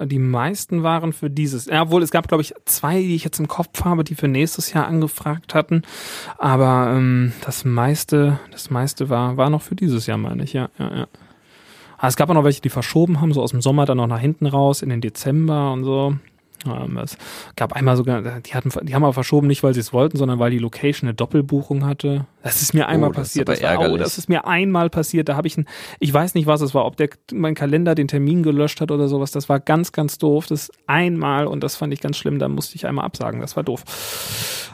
die meisten waren für dieses, ja, obwohl es gab, glaube ich, zwei, die ich jetzt im Kopf habe, die für nächstes Jahr angefragt hatten. Aber ähm, das meiste, das meiste war, war noch für dieses Jahr, meine ich, ja, ja, ja. Ah, es gab auch noch welche, die verschoben haben, so aus dem Sommer dann noch nach hinten raus, in den Dezember und so. Ähm, es gab einmal sogar, die hatten, die haben aber verschoben, nicht weil sie es wollten, sondern weil die Location eine Doppelbuchung hatte. Das ist mir einmal
Oh, das ist
passiert.
aber
Das, war, oh, das ist mir einmal passiert. Da habe ich ein, ich weiß nicht, was es war, ob der mein Kalender den Termin gelöscht hat oder sowas. Das war ganz, ganz doof. Das einmal und das fand ich ganz schlimm. Da musste ich einmal absagen. Das war doof.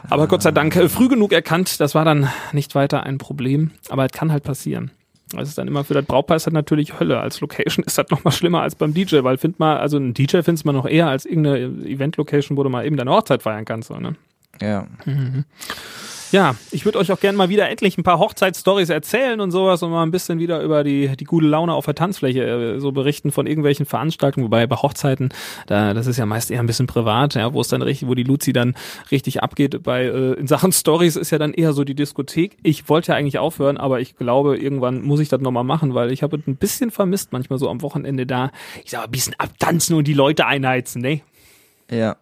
Aber Gott sei Dank äh, früh genug erkannt. Das war dann nicht weiter ein Problem. Aber es kann halt passieren. Das ist dann immer für das Brautpaar ist das natürlich Hölle. Als Location ist das noch mal schlimmer als beim DJ, weil find mal, also ein DJ findest man noch eher als irgendeine Event-Location, wo du mal eben deine Hochzeit feiern kannst. So, ne?
Ja.
Ja, ich würde euch auch gerne mal wieder endlich ein paar Hochzeitsstories erzählen und sowas und mal ein bisschen wieder über die, die gute Laune auf der Tanzfläche äh, so berichten von irgendwelchen Veranstaltungen, wobei bei Hochzeiten, da, das ist ja meist eher ein bisschen privat, ja, wo es dann richtig, wo die Luzi dann richtig abgeht. Bei äh, in Sachen Stories ist ja dann eher so die Diskothek. Ich wollte ja eigentlich aufhören, aber ich glaube, irgendwann muss ich das nochmal machen, weil ich habe ein bisschen vermisst, manchmal so am Wochenende da. Ich sag mal, ein bisschen abtanzen und die Leute einheizen, ne?
Ja.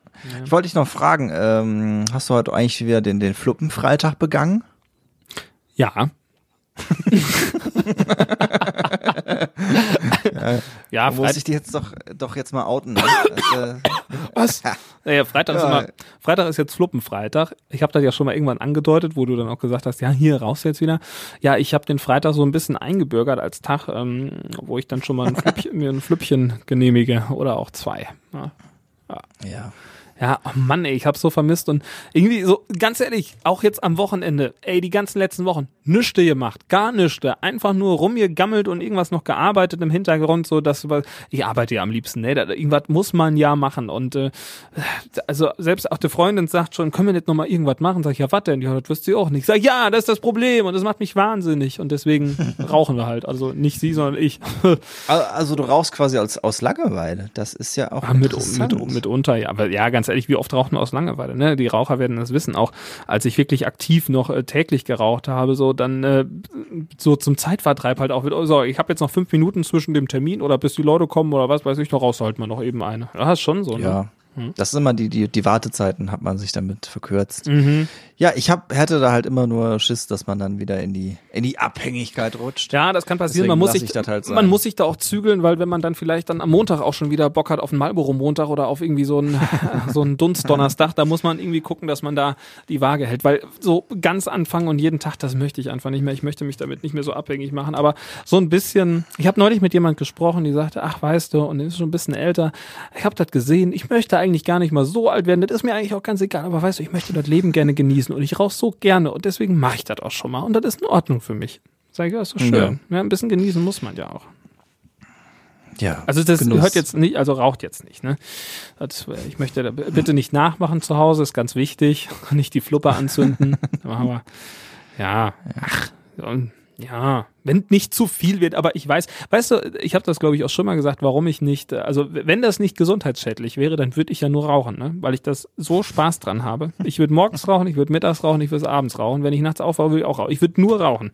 Ich wollte dich noch fragen, ähm, hast du heute eigentlich wieder den, den Fluppenfreitag begangen?
Ja.
Ja,
Ja,
muss ich die jetzt doch, doch jetzt mal outen. Ne? Also,
was? Naja, Freitag ist
Ja.
immer, Freitag ist jetzt Fluppenfreitag. Ich habe das ja schon mal irgendwann angedeutet, wo du dann auch gesagt hast, ja, hier raus jetzt wieder. Ja, ich habe den Freitag so ein bisschen eingebürgert als Tag, ähm, wo ich dann schon mal ein Flüppchen, mir ein Flüppchen genehmige oder auch zwei. Ja.
ja.
Ja, oh Mann, ey, ich hab's so vermisst und irgendwie so, ganz ehrlich, auch jetzt am Wochenende, ey, die ganzen letzten Wochen, nüchte gemacht, gar nüchte, einfach nur rumgegammelt und irgendwas noch gearbeitet im Hintergrund, so dass, ich arbeite ja am liebsten, ne, irgendwas muss man ja machen und, äh, also selbst auch die Freundin sagt schon, können wir nicht nochmal irgendwas machen? Sag ich, ja, was denn? Ja, das wirst du auch nicht. Sag, ja, das ist das Problem und das macht mich wahnsinnig und deswegen rauchen wir halt, also nicht sie, sondern ich.
Al- Also du rauchst quasi als, aus Langeweile. Das ist ja auch
Ah, mit, mit, mitunter, ja. Aber ja, ganz ehrlich, wie oft raucht man aus Langeweile? Ne? Die Raucher werden das wissen. Auch als ich wirklich aktiv noch äh, täglich geraucht habe, so dann äh, so zum Zeitvertreib halt auch wieder, so, ich habe jetzt noch fünf Minuten zwischen dem Termin oder bis die Leute kommen oder was weiß ich, rauchst du halt mal noch eben eine. Ja, ist schon so, ne?
Ja. Das ist immer die, die, die Wartezeiten hat man sich damit verkürzt.
Mhm.
Ja, ich hab, hätte da halt immer nur Schiss, dass man dann wieder in die, in die Abhängigkeit rutscht.
Ja, das kann passieren.
Deswegen
Man muss sich,
halt
man muss sich da auch zügeln, weil wenn man dann vielleicht dann am Montag auch schon wieder Bock hat auf einen Marlboro-Montag oder auf irgendwie so einen, so einen Dunstdonnerstag, da muss man irgendwie gucken, dass man da die Waage hält. Weil so ganz anfangen und jeden Tag, das möchte ich einfach nicht mehr. Ich möchte mich damit nicht mehr so abhängig machen. Aber so ein bisschen, ich habe neulich mit jemand gesprochen, die sagte, ach weißt du, und ist schon ein bisschen älter, ich habe das gesehen, ich möchte eigentlich gar nicht mal so alt werden, das ist mir eigentlich auch ganz egal, aber weißt du, ich möchte das Leben gerne genießen und ich rauche so gerne und deswegen mache ich das auch schon mal und das ist in Ordnung für mich. Sag ich, ja, ist doch schön.
Ja.
Ja. ein bisschen genießen muss man ja auch.
Ja.
Also das
Genuss.
hört jetzt nicht, also raucht jetzt nicht, ne? Das, äh, ich möchte da bitte nicht nachmachen zu Hause, ist ganz wichtig. Nicht die Fluppe anzünden. aber ja, ach, und, ja, wenn nicht zu viel wird, aber ich weiß, weißt du, ich habe das glaube ich auch schon mal gesagt, warum ich nicht, äh, also wenn das nicht gesundheitsschädlich wäre, dann würde ich ja nur rauchen, ne? Weil ich das so Spaß dran habe. Ich würde morgens rauchen, ich würde mittags rauchen, ich würde abends rauchen. Wenn ich nachts aufwache, würde ich auch rauchen. Ich würde nur rauchen.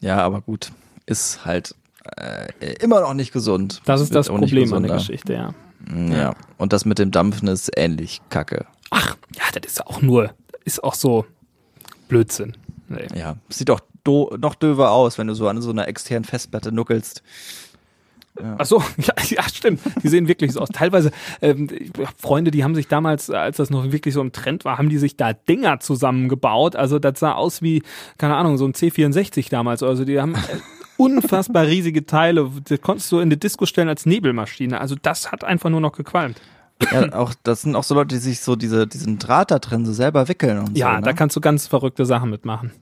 Ja, aber gut. Ist halt äh, immer noch nicht gesund.
Das ist das
auch
Problem an der. Geschichte, ja.
Ja. Und das mit dem Dampfen ist ähnlich kacke.
Ach, ja, das ist auch nur, ist auch so Blödsinn. Nee.
Ja. Sieht doch do noch döver aus, wenn du so an so einer externen Festplatte nuckelst.
Ach so, ja, ja, stimmt. Die sehen wirklich so aus. Teilweise, ähm, Freunde, die haben sich damals, als das noch wirklich so im Trend war, haben die sich da Dinger zusammengebaut. Also das sah aus wie, keine Ahnung, so ein C64 damals. Also die haben äh, unfassbar riesige Teile. Das konntest du in die Disco stellen als Nebelmaschine. Also das hat einfach nur noch gequalmt.
Ja, auch, das sind auch so Leute, die sich so diese, diesen Draht da drin so selber wickeln und
Ja,
so.
da
Ne?
kannst du ganz verrückte Sachen mitmachen.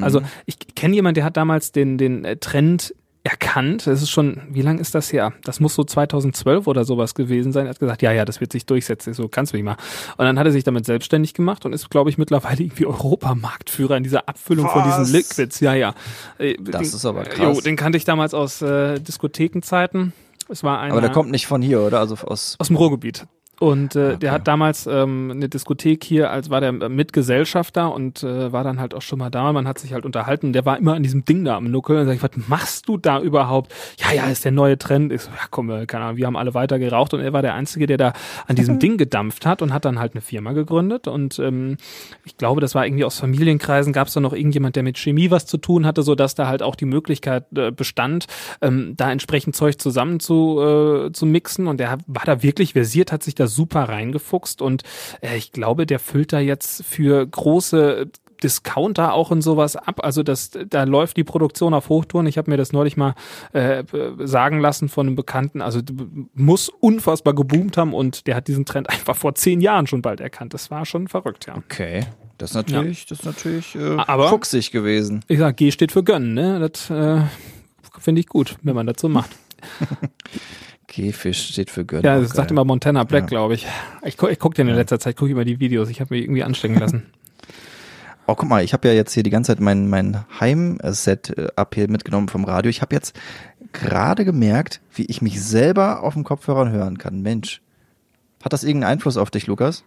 Also ich kenne jemanden, der hat damals den, den äh, Trend erkannt. Das ist schon, wie lang ist das her? Das muss so 2012 oder sowas gewesen sein. Er hat gesagt, ja, ja, das wird sich durchsetzen. Ich So kannst du nicht mal. Und dann hat er sich damit selbstständig gemacht und ist, glaube ich, mittlerweile irgendwie Europamarktführer in dieser Abfüllung von
Was?
diesen Liquids. Ja, ja. Äh,
Das
den,
ist aber krass.
Jo, den kannte ich damals aus äh, Diskothekenzeiten. Es war einer
Aber der kommt nicht von hier, oder? Also aus.
aus dem Ruhrgebiet. Und äh, der
Okay.
hat damals ähm, eine Diskothek hier, als war der Mitgesellschafter und äh, war dann halt auch schon mal da. Man hat sich halt unterhalten. Der war immer an diesem Ding da am Nuckel. Und sag ich, was machst du da überhaupt? Ja, ja, ist der neue Trend. Ich so, ja, komm, äh, keine Ahnung, wir haben alle weiter geraucht und er war der Einzige, der da an diesem Ding gedampft hat und hat dann halt eine Firma gegründet. Und ähm, ich glaube, das war irgendwie aus Familienkreisen, gab es da noch irgendjemand, der mit Chemie was zu tun hatte, so dass da halt auch die Möglichkeit äh, bestand, ähm, da entsprechend Zeug zusammen zu, äh, zu mixen. Und der war da wirklich versiert, hat sich da super reingefuchst. Und äh, ich glaube, der füllt da jetzt für große Discounter auch und sowas ab. Also das, da läuft die Produktion auf Hochtouren. Ich habe mir das neulich mal äh, sagen lassen von einem Bekannten. Also muss unfassbar geboomt haben und der hat diesen Trend einfach vor zehn Jahren schon bald erkannt. Das war schon verrückt, ja.
Okay. Das ist natürlich, das ist natürlich äh,
Aber-
fuchsig gewesen.
Ich sag, G steht für gönnen, ne? Das äh, finde ich gut, wenn man das so macht.
Käfisch steht für Gönnen.
Ja, das sagt immer Montana Black,
Ja.
glaube ich. Ich, gu- ich gucke dir in letzter Zeit, gucke immer die Videos. Ich habe mich irgendwie anstecken lassen.
Oh, guck mal, ich habe ja jetzt hier die ganze Zeit mein, mein Heimset äh, ab hier mitgenommen vom Radio. Ich habe jetzt gerade gemerkt, wie ich mich selber auf dem Kopfhörer hören kann. Mensch. Hat das irgendeinen Einfluss auf dich, Lukas?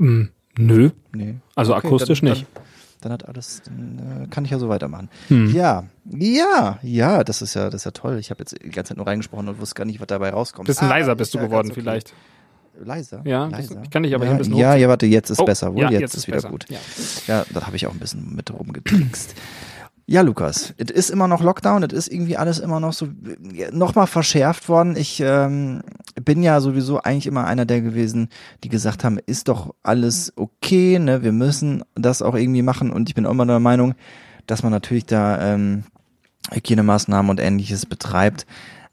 Hm, nö.
Nee.
Also
Okay,
akustisch
dann,
nicht.
Dann, dann hat alles, dann äh, kann ich ja so weitermachen.
Hm.
Ja, ja, ja, das ist ja, das ist ja toll. Ich habe jetzt die ganze Zeit nur reingesprochen und wusste gar nicht, was dabei rauskommt.
Bisschen
Ah,
leiser bist du
ja,
geworden
okay.
vielleicht.
Leiser?
Ja,
leiser.
ich kann dich aber
ja,
hier ein bisschen
Ja, ja, warte, jetzt ist
Oh,
besser. Wohl,
ja,
jetzt,
jetzt
ist
ist
wieder
besser.
gut.
Ja.
Ja, da habe ich auch ein bisschen mit rumgetrickst. Ja, Lukas, es ist immer noch Lockdown, es ist irgendwie alles immer noch so nochmal verschärft worden. Ich ähm, bin ja sowieso eigentlich immer einer der gewesen, die gesagt haben, ist doch alles okay, ne? Wir müssen das auch irgendwie machen und ich bin auch immer der Meinung, dass man natürlich da ähm, Hygienemaßnahmen und ähnliches betreibt.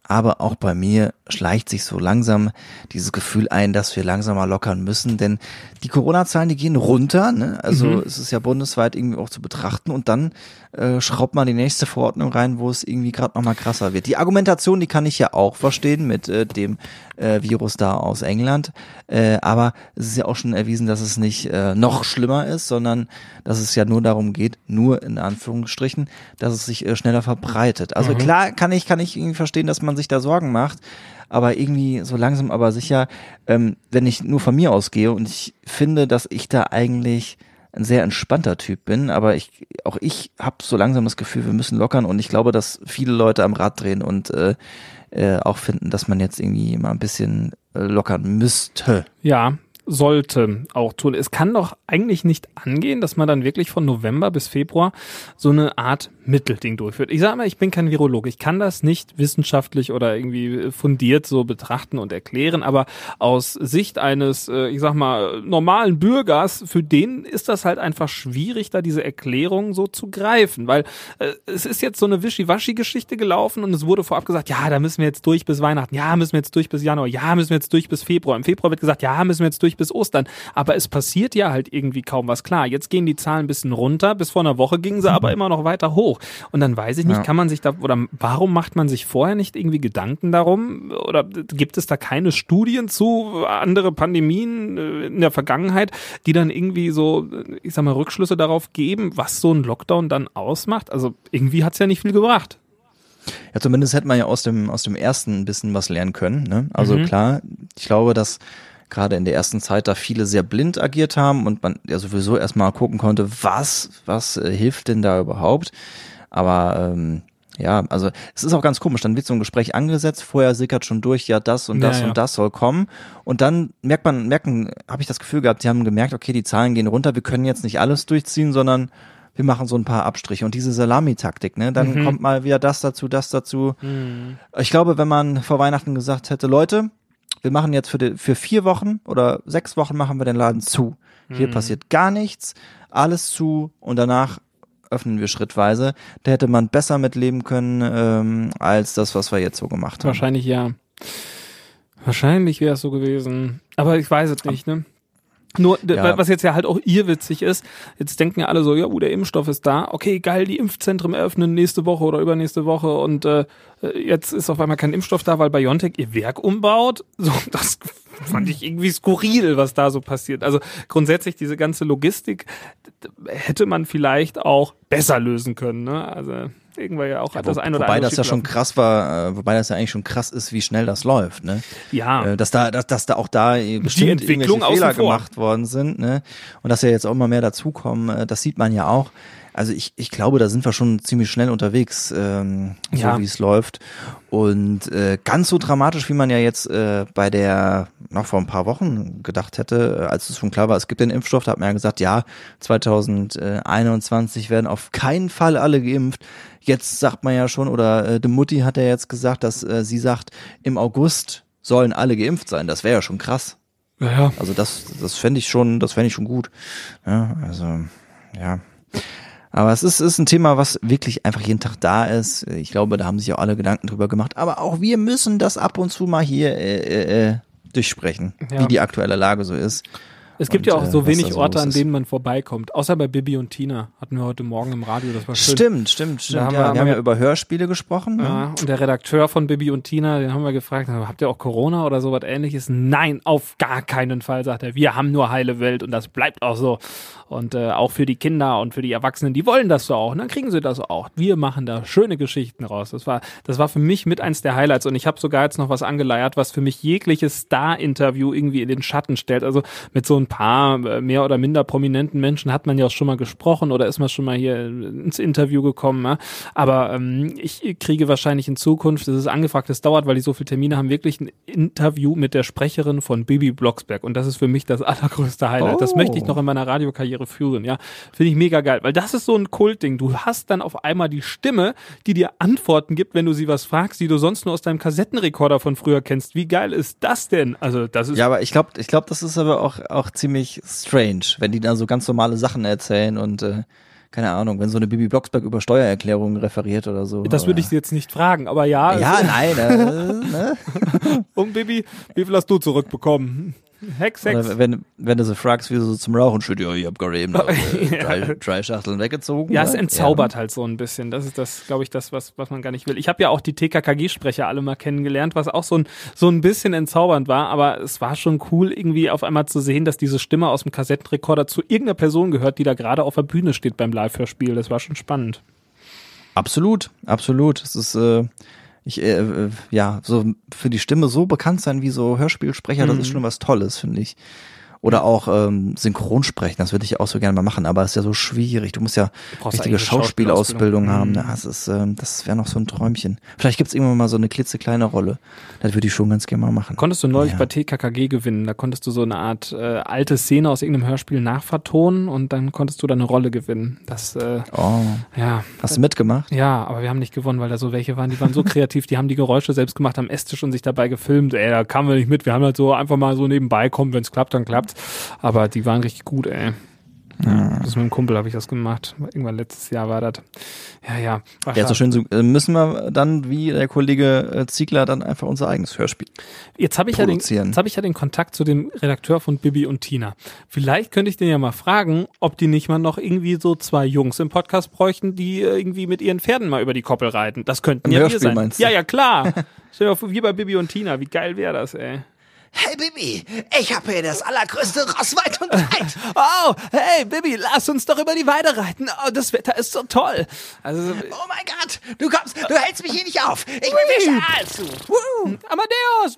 Aber auch bei mir schleicht sich so langsam dieses Gefühl ein, dass wir langsamer lockern müssen, denn die Corona-Zahlen, die gehen runter, ne? Also mhm. es ist ja bundesweit irgendwie auch zu betrachten und dann äh, schraubt man die nächste Verordnung rein, wo es irgendwie gerade nochmal krasser wird. Die Argumentation, die kann ich ja auch verstehen mit äh, dem äh, Virus da aus England, äh, aber es ist ja auch schon erwiesen, dass es nicht äh, noch schlimmer ist, sondern dass es ja nur darum geht, nur in Anführungsstrichen, dass es sich äh, schneller verbreitet. Also mhm. klar kann ich kann ich irgendwie verstehen, dass man sich da Sorgen macht, aber irgendwie so langsam aber sicher, ähm, wenn ich nur von mir ausgehe und ich finde, dass ich da eigentlich ein sehr entspannter Typ bin, aber ich auch ich habe so langsam das Gefühl, wir müssen lockern und ich glaube, dass viele Leute am Rad drehen und äh, äh, auch finden, dass man jetzt irgendwie mal ein bisschen äh, lockern müsste.
Ja, sollte auch tun. Es kann doch eigentlich nicht angehen, dass man dann wirklich von November bis Februar so eine Art Mittelding durchführt. Ich sage mal, ich bin kein Virologe. Ich kann das nicht wissenschaftlich oder irgendwie fundiert so betrachten und erklären, aber aus Sicht eines, äh, ich sag mal, normalen Bürgers, für den ist das halt einfach schwierig, da diese Erklärung so zu greifen, weil äh, es ist jetzt so eine Wischiwaschi-Geschichte gelaufen und es wurde vorab gesagt, ja, da müssen wir jetzt durch bis Weihnachten, ja, müssen wir jetzt durch bis Januar, ja, müssen wir jetzt durch bis Februar. Im Februar wird gesagt, ja, müssen wir jetzt durch bis Ostern. Aber es passiert ja halt irgendwie kaum was. Klar, jetzt gehen die Zahlen ein bisschen runter. Bis vor einer Woche gingen sie aber immer noch weiter hoch. Und dann weiß ich nicht, ja. kann man sich da, oder warum macht man sich vorher nicht irgendwie Gedanken darum? Oder gibt es da keine Studien zu andere Pandemien äh, in der Vergangenheit, die dann irgendwie so, ich sag mal, Rückschlüsse darauf geben, was so ein Lockdown dann ausmacht? Also irgendwie hat es ja nicht viel gebracht.
Ja, zumindest hätte man ja aus dem, aus dem ersten ein bisschen was lernen können. Ne? Also mhm. klar, ich glaube, dass gerade in der ersten Zeit da viele sehr blind agiert haben und man ja sowieso erstmal gucken konnte, was, was äh, hilft denn da überhaupt. Aber ähm, ja, also es ist auch ganz komisch. Dann wird so ein Gespräch angesetzt, vorher sickert schon durch, ja, das und das ja, ja. und das soll kommen. Und dann merkt man, merken, habe ich das Gefühl gehabt, die haben gemerkt, okay, die Zahlen gehen runter, wir können jetzt nicht alles durchziehen, sondern wir machen so ein paar Abstriche. Und diese Salami-Taktik, ne, dann mhm. kommt mal wieder das dazu, das dazu. Mhm. Ich glaube, wenn man vor Weihnachten gesagt hätte, Leute, wir machen jetzt für, die, für vier Wochen oder sechs Wochen machen wir den Laden zu. Hier mhm. passiert gar nichts, alles zu und danach öffnen wir schrittweise. Da hätte man besser mitleben können ähm, als das, was wir jetzt so gemacht haben.
Wahrscheinlich ja. Wahrscheinlich wäre es so gewesen. Aber ich weiß es nicht, ne? Nur, ja. was jetzt ja halt auch irrwitzig ist, jetzt denken ja alle so, ja, uh, der Impfstoff ist da, okay, geil, die Impfzentren eröffnen nächste Woche oder übernächste Woche und äh, jetzt ist auf einmal kein Impfstoff da, weil BioNTech ihr Werk umbaut. So, das fand ich irgendwie skurril, was da so passiert. Also grundsätzlich diese ganze Logistik hätte man vielleicht auch besser lösen können, ne? Also irgendwann ja auch ja, das ein oder
Wobei das ja schon krass war, äh, wobei das ja eigentlich schon krass ist, wie schnell das läuft, ne?
Ja.
Äh, dass da, dass, dass da auch da bestimmt irgendwelche Fehler gemacht worden sind, ne? Und dass ja jetzt auch immer mehr dazukommen, äh, das sieht man ja auch. Also ich, ich glaube, da sind wir schon ziemlich schnell unterwegs, ähm, ja. so wie es läuft. Und äh, ganz so dramatisch, wie man ja jetzt äh, bei der noch vor ein paar Wochen gedacht hätte, als es schon klar war, es gibt den Impfstoff, da hat man ja gesagt, ja, 2021 werden auf keinen Fall alle geimpft. Jetzt sagt man ja schon, oder äh, de Mutti hat ja jetzt gesagt, dass äh, sie sagt, im August sollen alle geimpft sein. Das wäre ja schon krass.
Ja, ja.
Also das, das fände ich schon, das fände ich schon gut. Ja, also, ja. Aber es ist, ist ein Thema, was wirklich einfach jeden Tag da ist. Ich glaube, da haben sich auch alle Gedanken drüber gemacht. Aber auch wir müssen das ab und zu mal hier äh, äh, äh durchsprechen, ja. wie die aktuelle Lage so ist.
Es gibt und, ja auch so äh, wenig Orte, an denen man vorbeikommt. Außer bei Bibi und Tina hatten wir heute Morgen im Radio, das war schön.
Stimmt, stimmt, stimmt. Haben ja, wir, wir haben ja über Hörspiele gesprochen.
Ne? Ja, und der Redakteur von Bibi und Tina, den haben wir gefragt, habt ihr auch Corona oder sowas ähnliches? Nein, auf gar keinen Fall, sagt er. Wir haben nur heile Welt und das bleibt auch so. Und äh, auch für die Kinder und für die Erwachsenen, die wollen das so auch. Und dann kriegen sie das auch. Wir machen da schöne Geschichten raus. Das war, das war für mich mit eins der Highlights. Und ich habe sogar jetzt noch was angeleiert, was für mich jegliches Star-Interview irgendwie in den Schatten stellt. Also mit so ein paar äh, mehr oder minder prominenten Menschen hat man ja auch schon mal gesprochen oder ist man schon mal hier ins Interview gekommen. Ja? Aber ähm, ich kriege wahrscheinlich in Zukunft, das ist angefragt, das dauert, weil die so viele Termine haben, wirklich ein Interview mit der Sprecherin von Bibi Blocksberg. Und das ist für mich das allergrößte Highlight. Oh. Das möchte ich noch in meiner Radiokarriere führen. Ja, Finde ich mega geil, weil das ist so ein Kultding. Du hast dann auf einmal die Stimme, die dir Antworten gibt, wenn du sie was fragst, die du sonst nur aus deinem Kassettenrekorder von früher kennst. Wie geil ist das denn? Also das ist
ja, aber ich glaube, ich glaube, das ist aber auch auch ziemlich strange, wenn die da so ganz normale Sachen erzählen und äh, keine Ahnung, wenn so eine Bibi Blocksberg über Steuererklärungen referiert oder so.
Das würde ich sie jetzt nicht fragen, aber ja.
Ja, nein. Äh, ne?
Und Bibi, wie viel hast du zurückbekommen?
Hex, Hex. Oder wenn, wenn du so fragst, wie so zum Rauchen steht, ja, ich hab gerade eben drei, drei, Schachteln weggezogen.
Ja, es entzaubert ja. halt so ein bisschen. Das ist das, glaube ich, das, was, was man gar nicht will. Ich habe ja auch die TKKG-Sprecher alle mal kennengelernt, was auch so ein, so ein bisschen entzaubernd war, aber es war schon cool, irgendwie auf einmal zu sehen, dass diese Stimme aus dem Kassettenrekorder zu irgendeiner Person gehört, die da gerade auf der Bühne steht beim Live-Hörspiel. Das war schon spannend.
Absolut, absolut. Es ist, äh, ich, äh, äh, ja, so für die Stimme so bekannt sein wie so Hörspielsprecher, mhm. das ist mhm. schon was Tolles, finde ich. Oder auch ähm, Synchronsprechen, das würde ich auch so gerne mal machen, aber es ist ja so schwierig. Du musst ja richtige Schauspielausbildung haben. Ja, mhm. das ist, ähm, das wäre noch so ein Träumchen. Vielleicht gibt's irgendwann mal so eine klitzekleine Rolle. Das würde ich schon ganz gerne mal machen.
Konntest du neulich ja. bei TKKG gewinnen? Da konntest du so eine Art äh, alte Szene aus irgendeinem Hörspiel nachvertonen und dann konntest du da eine Rolle gewinnen. Das, äh,
oh.
ja.
Hast du mitgemacht?
Ja, aber wir haben nicht gewonnen, weil da so welche waren, die waren so kreativ, die haben die Geräusche selbst gemacht am Esstisch und sich dabei gefilmt. Ey, da kamen wir nicht mit. Wir haben halt so einfach mal so nebenbei kommen, wenn es klappt, dann klappt. Aber die waren richtig gut, ey. Ja. Das mit dem Kumpel habe ich das gemacht. Irgendwann letztes Jahr war das. Ja, ja.
Ach, ja, so schön. So, äh, müssen wir dann, wie der Kollege äh, Ziegler, dann einfach unser eigenes Hörspiel.
Jetzt habe ich ja den, jetzt habe ich ja den Kontakt zu dem Redakteur von Bibi und Tina. Vielleicht könnte ich den ja mal fragen, ob die nicht mal noch irgendwie so zwei Jungs im Podcast bräuchten, die äh, irgendwie mit ihren Pferden mal über die Koppel reiten. Das könnten Im ja Hörspiel wir sein. Meinst du? Ja, ja, klar. Stell dir vor, wie bei Bibi und Tina. Wie geil wäre das, ey?
Hey Bibi, ich habe hier das allergrößte Ross weit und breit.
oh, hey Bibi, lass uns doch über die Weide reiten. Oh, das Wetter ist so toll.
Also, oh mein Gott, du kommst, du hältst mich hier nicht auf. Ich bin du.
Woo. Amadeus.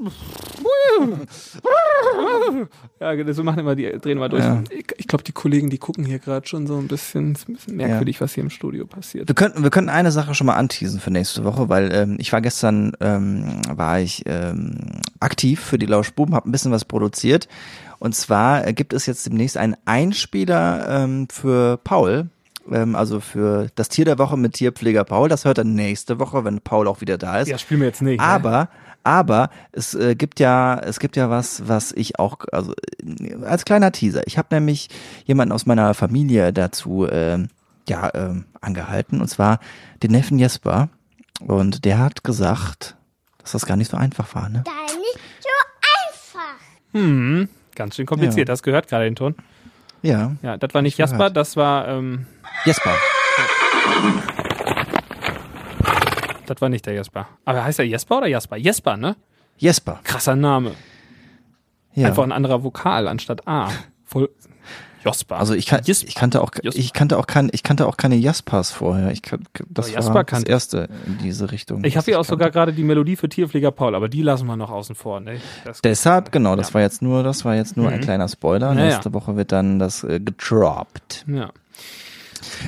Ja, so machen immer die, drehen wir durch. Ja. Ich, ich glaube, die Kollegen, die gucken hier gerade schon so ein bisschen, ein bisschen merkwürdig, ja. was hier im Studio passiert.
Wir könnten, wir könnten eine Sache schon mal anteasen für nächste Woche, weil ähm, ich war gestern, ähm, war ich ähm, aktiv für die Lauschbuben, habe ein bisschen was produziert. Und zwar äh, gibt es jetzt demnächst einen Einspieler ähm, für Paul, ähm, also für das Tier der Woche mit Tierpfleger Paul. Das hört er nächste Woche, wenn Paul auch wieder da ist.
Ja, spielen wir jetzt nicht.
Ne? Aber ne? Aber es äh, gibt ja, es gibt ja was, was ich auch, also äh, als kleiner Teaser. Ich habe nämlich jemanden aus meiner Familie dazu äh, ja äh, angehalten, und zwar den Neffen Jesper. Und der hat gesagt, dass das gar nicht so einfach war, ne?
Gar nicht so einfach.
Hm, ganz schön kompliziert. Ja. Das gehört gerade den Ton.
Ja.
Ja, das war nicht Jasper, das war ähm,
Jesper.
Das war nicht der Jesper. Aber heißt er Jesper oder Jasper? Jesper, ne?
Jesper.
Krasser Name. Ja. Einfach ein anderer Vokal anstatt A. Voll. Josper.
Also ich, kann, ich kannte auch Josper. ich kannte auch kein, ich kannte auch keine Jaspers vorher. Ich kann, das aber war das erste in diese Richtung.
Ich habe hier auch sogar gerade die Melodie für Tierpfleger Paul, aber die lassen wir noch außen vor. Ne?
Deshalb genau, das ja. war jetzt nur, das war jetzt nur mhm. ein kleiner Spoiler. Ja, Nächste ja. Woche wird dann das äh, gedroppt.
Ja.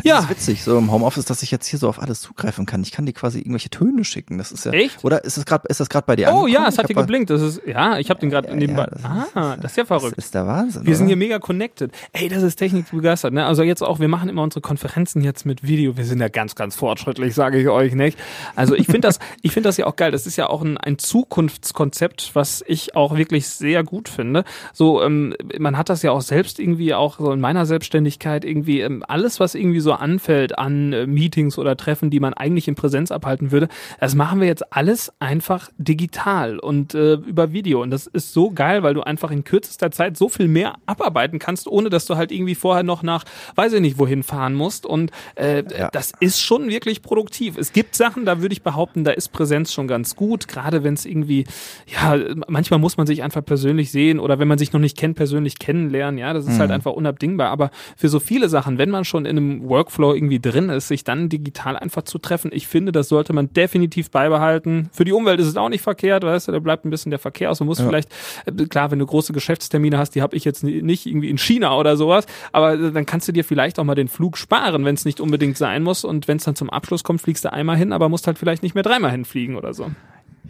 Ja. Das ist witzig, so im Homeoffice, dass ich jetzt hier so auf alles zugreifen kann. Ich kann dir quasi irgendwelche Töne schicken. Das ist ja.
Echt?
Oder ist es gerade, ist das gerade bei dir?
Oh angekommen? ja, es hat hier geblinkt. Das ist, ja, ich habe den gerade ja, nebenbei. Ja, das ah, ist, das ist ja verrückt.
Das ist der Wahnsinn.
Wir oder? sind hier mega connected. Ey, das ist Technik begeistert. Ne? Also jetzt auch, wir machen immer unsere Konferenzen jetzt mit Video. Wir sind ja ganz, ganz fortschrittlich, sage ich euch nicht. Also ich finde das, ich finde das ja auch geil. Das ist ja auch ein, ein Zukunftskonzept, was ich auch wirklich sehr gut finde. So, ähm, man hat das ja auch selbst irgendwie auch so in meiner Selbstständigkeit irgendwie ähm, alles, was irgendwie so anfällt an äh, Meetings oder Treffen, die man eigentlich in Präsenz abhalten würde. Das machen wir jetzt alles einfach digital und äh, über Video. Und das ist so geil, weil du einfach in kürzester Zeit so viel mehr abarbeiten kannst, ohne dass du halt irgendwie vorher noch nach, weiß ich nicht, wohin fahren musst. Und äh, ja. das ist schon wirklich produktiv. Es gibt Sachen, da würde ich behaupten, da ist Präsenz schon ganz gut, gerade wenn es irgendwie, ja, manchmal muss man sich einfach persönlich sehen oder wenn man sich noch nicht kennt, persönlich kennenlernen. Ja, das ist halt mhm. halt einfach unabdingbar. Aber für so viele Sachen, wenn man schon in einem im Workflow irgendwie drin ist, sich dann digital einfach zu treffen. Ich finde, das sollte man definitiv beibehalten. Für die Umwelt ist es auch nicht verkehrt, weißt du, da bleibt ein bisschen der Verkehr aus. Man muss ja. vielleicht, äh, klar, wenn du große Geschäftstermine hast, die habe ich jetzt nicht irgendwie in China oder sowas, aber äh, dann kannst du dir vielleicht auch mal den Flug sparen, wenn es nicht unbedingt sein muss. Und wenn es dann zum Abschluss kommt, fliegst du einmal hin, aber musst halt vielleicht nicht mehr dreimal hinfliegen oder so.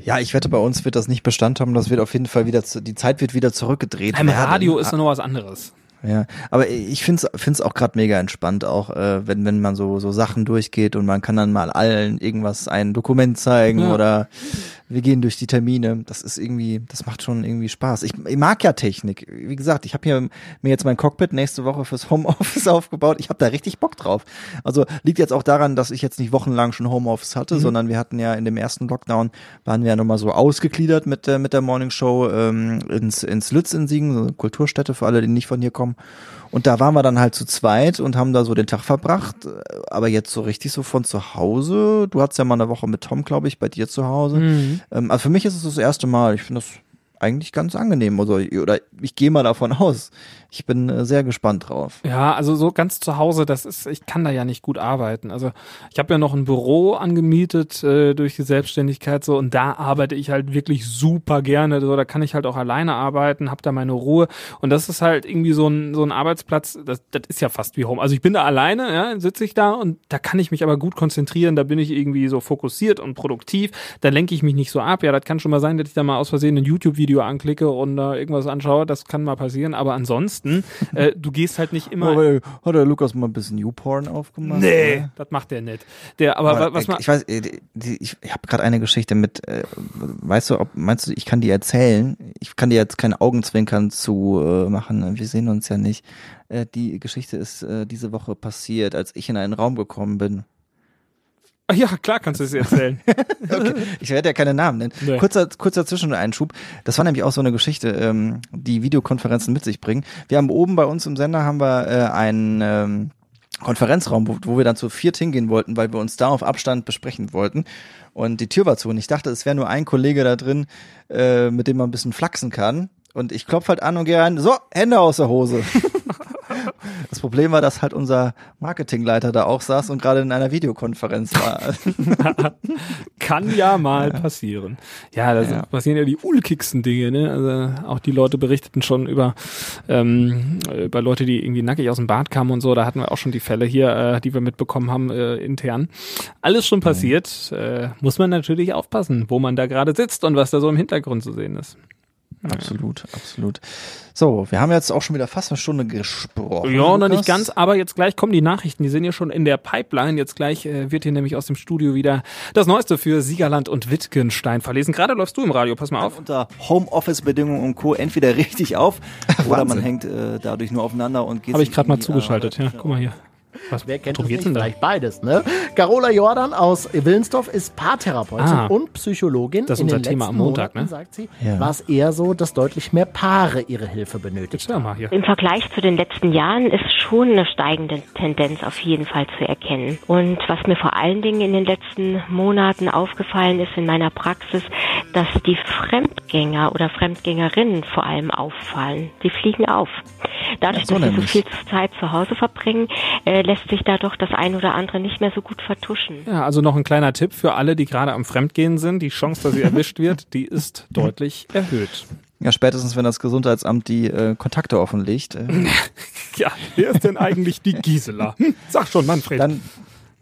Ja, ich wette, bei uns wird das nicht Bestand haben. Das wird auf jeden Fall wieder, die Zeit wird wieder zurückgedreht.
Im Radio ist noch was anderes.
Ja, aber ich find's find's auch gerade mega entspannt, auch äh, wenn wenn man so so Sachen durchgeht und man kann dann mal allen irgendwas ein Dokument zeigen ja. oder wir gehen durch die Termine. Das ist irgendwie, das macht schon irgendwie Spaß. Ich, ich mag ja Technik. Wie gesagt, ich habe hier mir jetzt mein Cockpit nächste Woche fürs Homeoffice aufgebaut. Ich habe da richtig Bock drauf. Also liegt jetzt auch daran, dass ich jetzt nicht wochenlang schon Homeoffice hatte, mhm. sondern wir hatten ja in dem ersten Lockdown waren wir ja nochmal so ausgegliedert mit der mit der Morning Show ähm, ins ins Lütz in Siegen, so eine Kulturstätte für alle, die nicht von hier kommen. Und da waren wir dann halt zu zweit und haben da so den Tag verbracht. Aber jetzt so richtig so von zu Hause. Du hattest ja mal eine Woche mit Tom, glaube ich, bei dir zu Hause. Mhm. Ähm, also für mich ist es das erste Mal. Ich finde das eigentlich ganz angenehm. Also, oder ich gehe mal davon aus. Ich bin äh, sehr gespannt drauf.
Ja, also so ganz zu Hause, das ist, ich kann da ja nicht gut arbeiten. Also ich habe ja noch ein Büro angemietet äh, durch die Selbstständigkeit so und da arbeite ich halt wirklich super gerne. So, da kann ich halt auch alleine arbeiten, habe da meine Ruhe und das ist halt irgendwie so ein so ein Arbeitsplatz. Das, das ist ja fast wie Home. Also ich bin da alleine, ja, sitze ich da und da kann ich mich aber gut konzentrieren. Da bin ich irgendwie so fokussiert und produktiv. Da lenke ich mich nicht so ab. Ja, das kann schon mal sein, dass ich da mal aus Versehen ein YouTube-Video anklicke und äh, irgendwas anschaue. Das kann mal passieren. Aber ansonsten ansonsten, äh, du gehst halt nicht immer.
Aber hat der Lukas mal ein bisschen Newporn aufgemacht?
Nee, oder? das macht der nicht. Der, aber, aber was
man. Ich weiß, äh, ich, ich, ich habe gerade eine Geschichte mit, äh, weißt du, ob, meinst du, ich kann die erzählen? Ich kann dir jetzt keine Augenzwinkern zu äh, machen, wir sehen uns ja nicht. Äh, die Geschichte ist äh, diese Woche passiert, als ich in einen Raum gekommen bin.
Ja, klar kannst du es erzählen.
okay. Ich werde ja keine Namen nennen. Nee. Kurzer, kurzer Zwischeneinschub. Das war nämlich auch so eine Geschichte, ähm, die Videokonferenzen mit sich bringen. Wir haben oben bei uns im Sender haben wir äh, einen ähm, Konferenzraum, wo, wo wir dann zu viert hingehen wollten, weil wir uns da auf Abstand besprechen wollten. Und die Tür war zu und ich dachte, es wäre nur ein Kollege da drin, äh, mit dem man ein bisschen flachsen kann. Und ich klopfe halt an und gehe rein, so, Hände aus der Hose. Das Problem war, dass halt unser Marketingleiter da auch saß und gerade in einer Videokonferenz war.
Kann ja mal ja. passieren. Ja, da ja. passieren ja die ulkigsten Dinge. Ne? Also auch die Leute berichteten schon über ähm, über Leute, die irgendwie nackig aus dem Bad kamen und so. Da hatten wir auch schon die Fälle hier, äh, die wir mitbekommen haben äh, intern. Alles schon passiert. Mhm. Äh, muss man natürlich aufpassen, wo man da gerade sitzt und was da so im Hintergrund zu sehen ist.
Absolut, absolut. So, wir haben jetzt auch schon wieder fast eine Stunde gesprochen.
Ja, noch nicht ganz, aber jetzt gleich kommen die Nachrichten. Die sind ja schon in der Pipeline. Jetzt gleich äh, wird hier nämlich aus dem Studio wieder das Neueste für Siegerland und Wittgenstein verlesen. Gerade läufst du im Radio, pass mal auf.
Unter Homeoffice-Bedingungen und Co. entweder richtig auf oder man hängt äh, dadurch nur aufeinander und geht.
Habe ich gerade mal zugeschaltet, ja. Guck mal hier.
Was, Wer kennt das nicht? Vielleicht beides, ne? Carola Jordan aus Willensdorf ist Paartherapeutin ah, und Psychologin.
Das ist unser Thema am Montag,
Monaten, ne? sagt sie, ja. war es eher so, dass deutlich mehr Paare ihre Hilfe benötigt
haben. Im Vergleich zu den letzten Jahren ist schon eine steigende Tendenz auf jeden Fall zu erkennen. Und was mir vor allen Dingen in den letzten Monaten aufgefallen ist in meiner Praxis, dass die Fremdgänger oder Fremdgängerinnen vor allem auffallen. Sie fliegen auf. Dadurch, ja, so dass sie so viel Zeit zu Hause verbringen, äh, lässt sich da doch das ein oder andere nicht mehr so gut vertuschen.
Ja, also noch ein kleiner Tipp für alle, die gerade am Fremdgehen sind. Die Chance, dass sie erwischt wird, die ist deutlich erhöht.
Ja, spätestens wenn das Gesundheitsamt die äh, Kontakte offenlegt. Äh.
ja, wer ist denn eigentlich die Gisela? Hm, sag schon, Manfred.
Dann,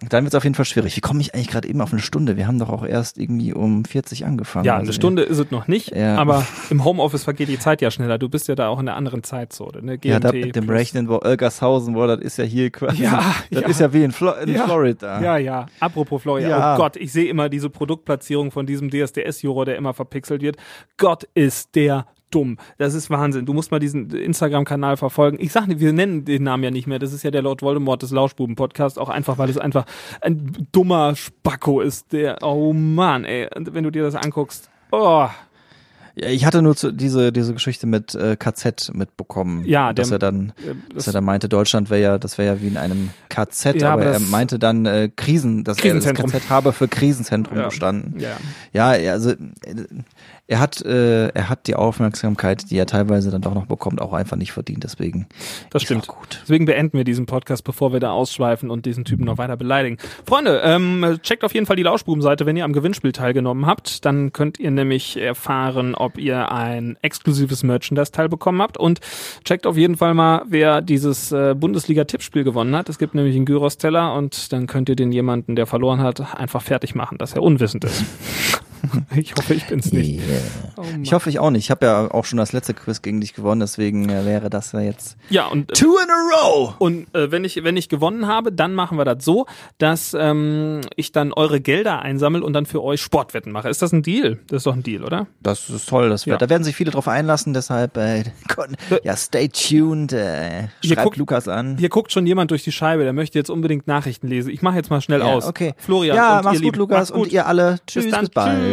dann wird es auf jeden Fall schwierig. Wie komme ich eigentlich gerade eben auf eine Stunde? Wir haben doch auch erst irgendwie um 40 angefangen.
Ja, eine also, Stunde ist es noch nicht, ja. aber im Homeoffice vergeht die Zeit ja schneller. Du bist ja da auch in einer anderen Zeitzone. Ne?
GMT ja, da mit dem Rechnen, wo Olgershausen, wo das ist ja hier quasi. Ja, das ja. ist ja wie in, Flo in
ja.
Florida.
Ja, ja. Apropos Florida. Ja. Oh Gott, ich sehe immer diese Produktplatzierung von diesem DSDS-Juror, der immer verpixelt wird. Gott ist der dumm. Das ist Wahnsinn. Du musst mal diesen Instagram-Kanal verfolgen. Ich sag nicht, wir nennen den Namen ja nicht mehr. Das ist ja der Lord Voldemort des Lauschbuben-Podcasts. Auch einfach, weil es einfach ein dummer Spacko ist. Der, oh Mann, ey. Wenn du dir das anguckst, oh.
Ja, ich hatte nur zu, diese diese Geschichte mit äh, KZ mitbekommen, ja, dass der, er dann, äh, dass er dann meinte, Deutschland wäre ja, das wäre ja wie in einem KZ, ja, aber, aber er meinte dann äh, Krisen, dass er das KZ habe für Krisenzentrum ja. bestanden. Ja, ja, also äh, er hat, äh, er hat die Aufmerksamkeit, die er teilweise dann doch noch bekommt, auch einfach nicht verdient. Deswegen.
Das stimmt. Gut. Deswegen beenden wir diesen Podcast, bevor wir da ausschweifen und diesen Typen noch weiter beleidigen. Freunde, ähm, checkt auf jeden Fall die Lauschbubenseite, wenn ihr am Gewinnspiel teilgenommen habt. Dann könnt ihr nämlich erfahren, ob ihr ein exklusives Merchandise-Teil bekommen habt. Und checkt auf jeden Fall mal, wer dieses äh, Bundesliga-Tippspiel gewonnen hat. Es gibt nämlich einen Gyros-Teller und dann könnt ihr den jemanden, der verloren hat, einfach fertig machen, dass er unwissend ist. ich hoffe, ich bin's nicht.
Yeah. Oh ich hoffe, ich auch nicht. Ich habe ja auch schon das letzte Quiz gegen dich gewonnen, deswegen äh, wäre das ja jetzt
ja und
äh, two in a row.
Und äh, wenn ich wenn ich gewonnen habe, dann machen wir das so, dass ähm, ich dann eure Gelder einsammle und dann für euch Sportwetten mache. Ist das ein Deal? Das ist doch ein Deal, oder?
Das ist toll. Das wird, ja. Da werden sich viele drauf einlassen. Deshalb äh, ja, stay tuned. Äh, schreibt guckt, Lukas an.
Hier guckt schon jemand durch die Scheibe. Der möchte jetzt unbedingt Nachrichten lesen. Ich mache jetzt mal schnell
ja,
aus.
Okay.
Florian.
Ja, mach's gut, Lukas mach's gut. und ihr alle. Tschüss, bis, bis bald.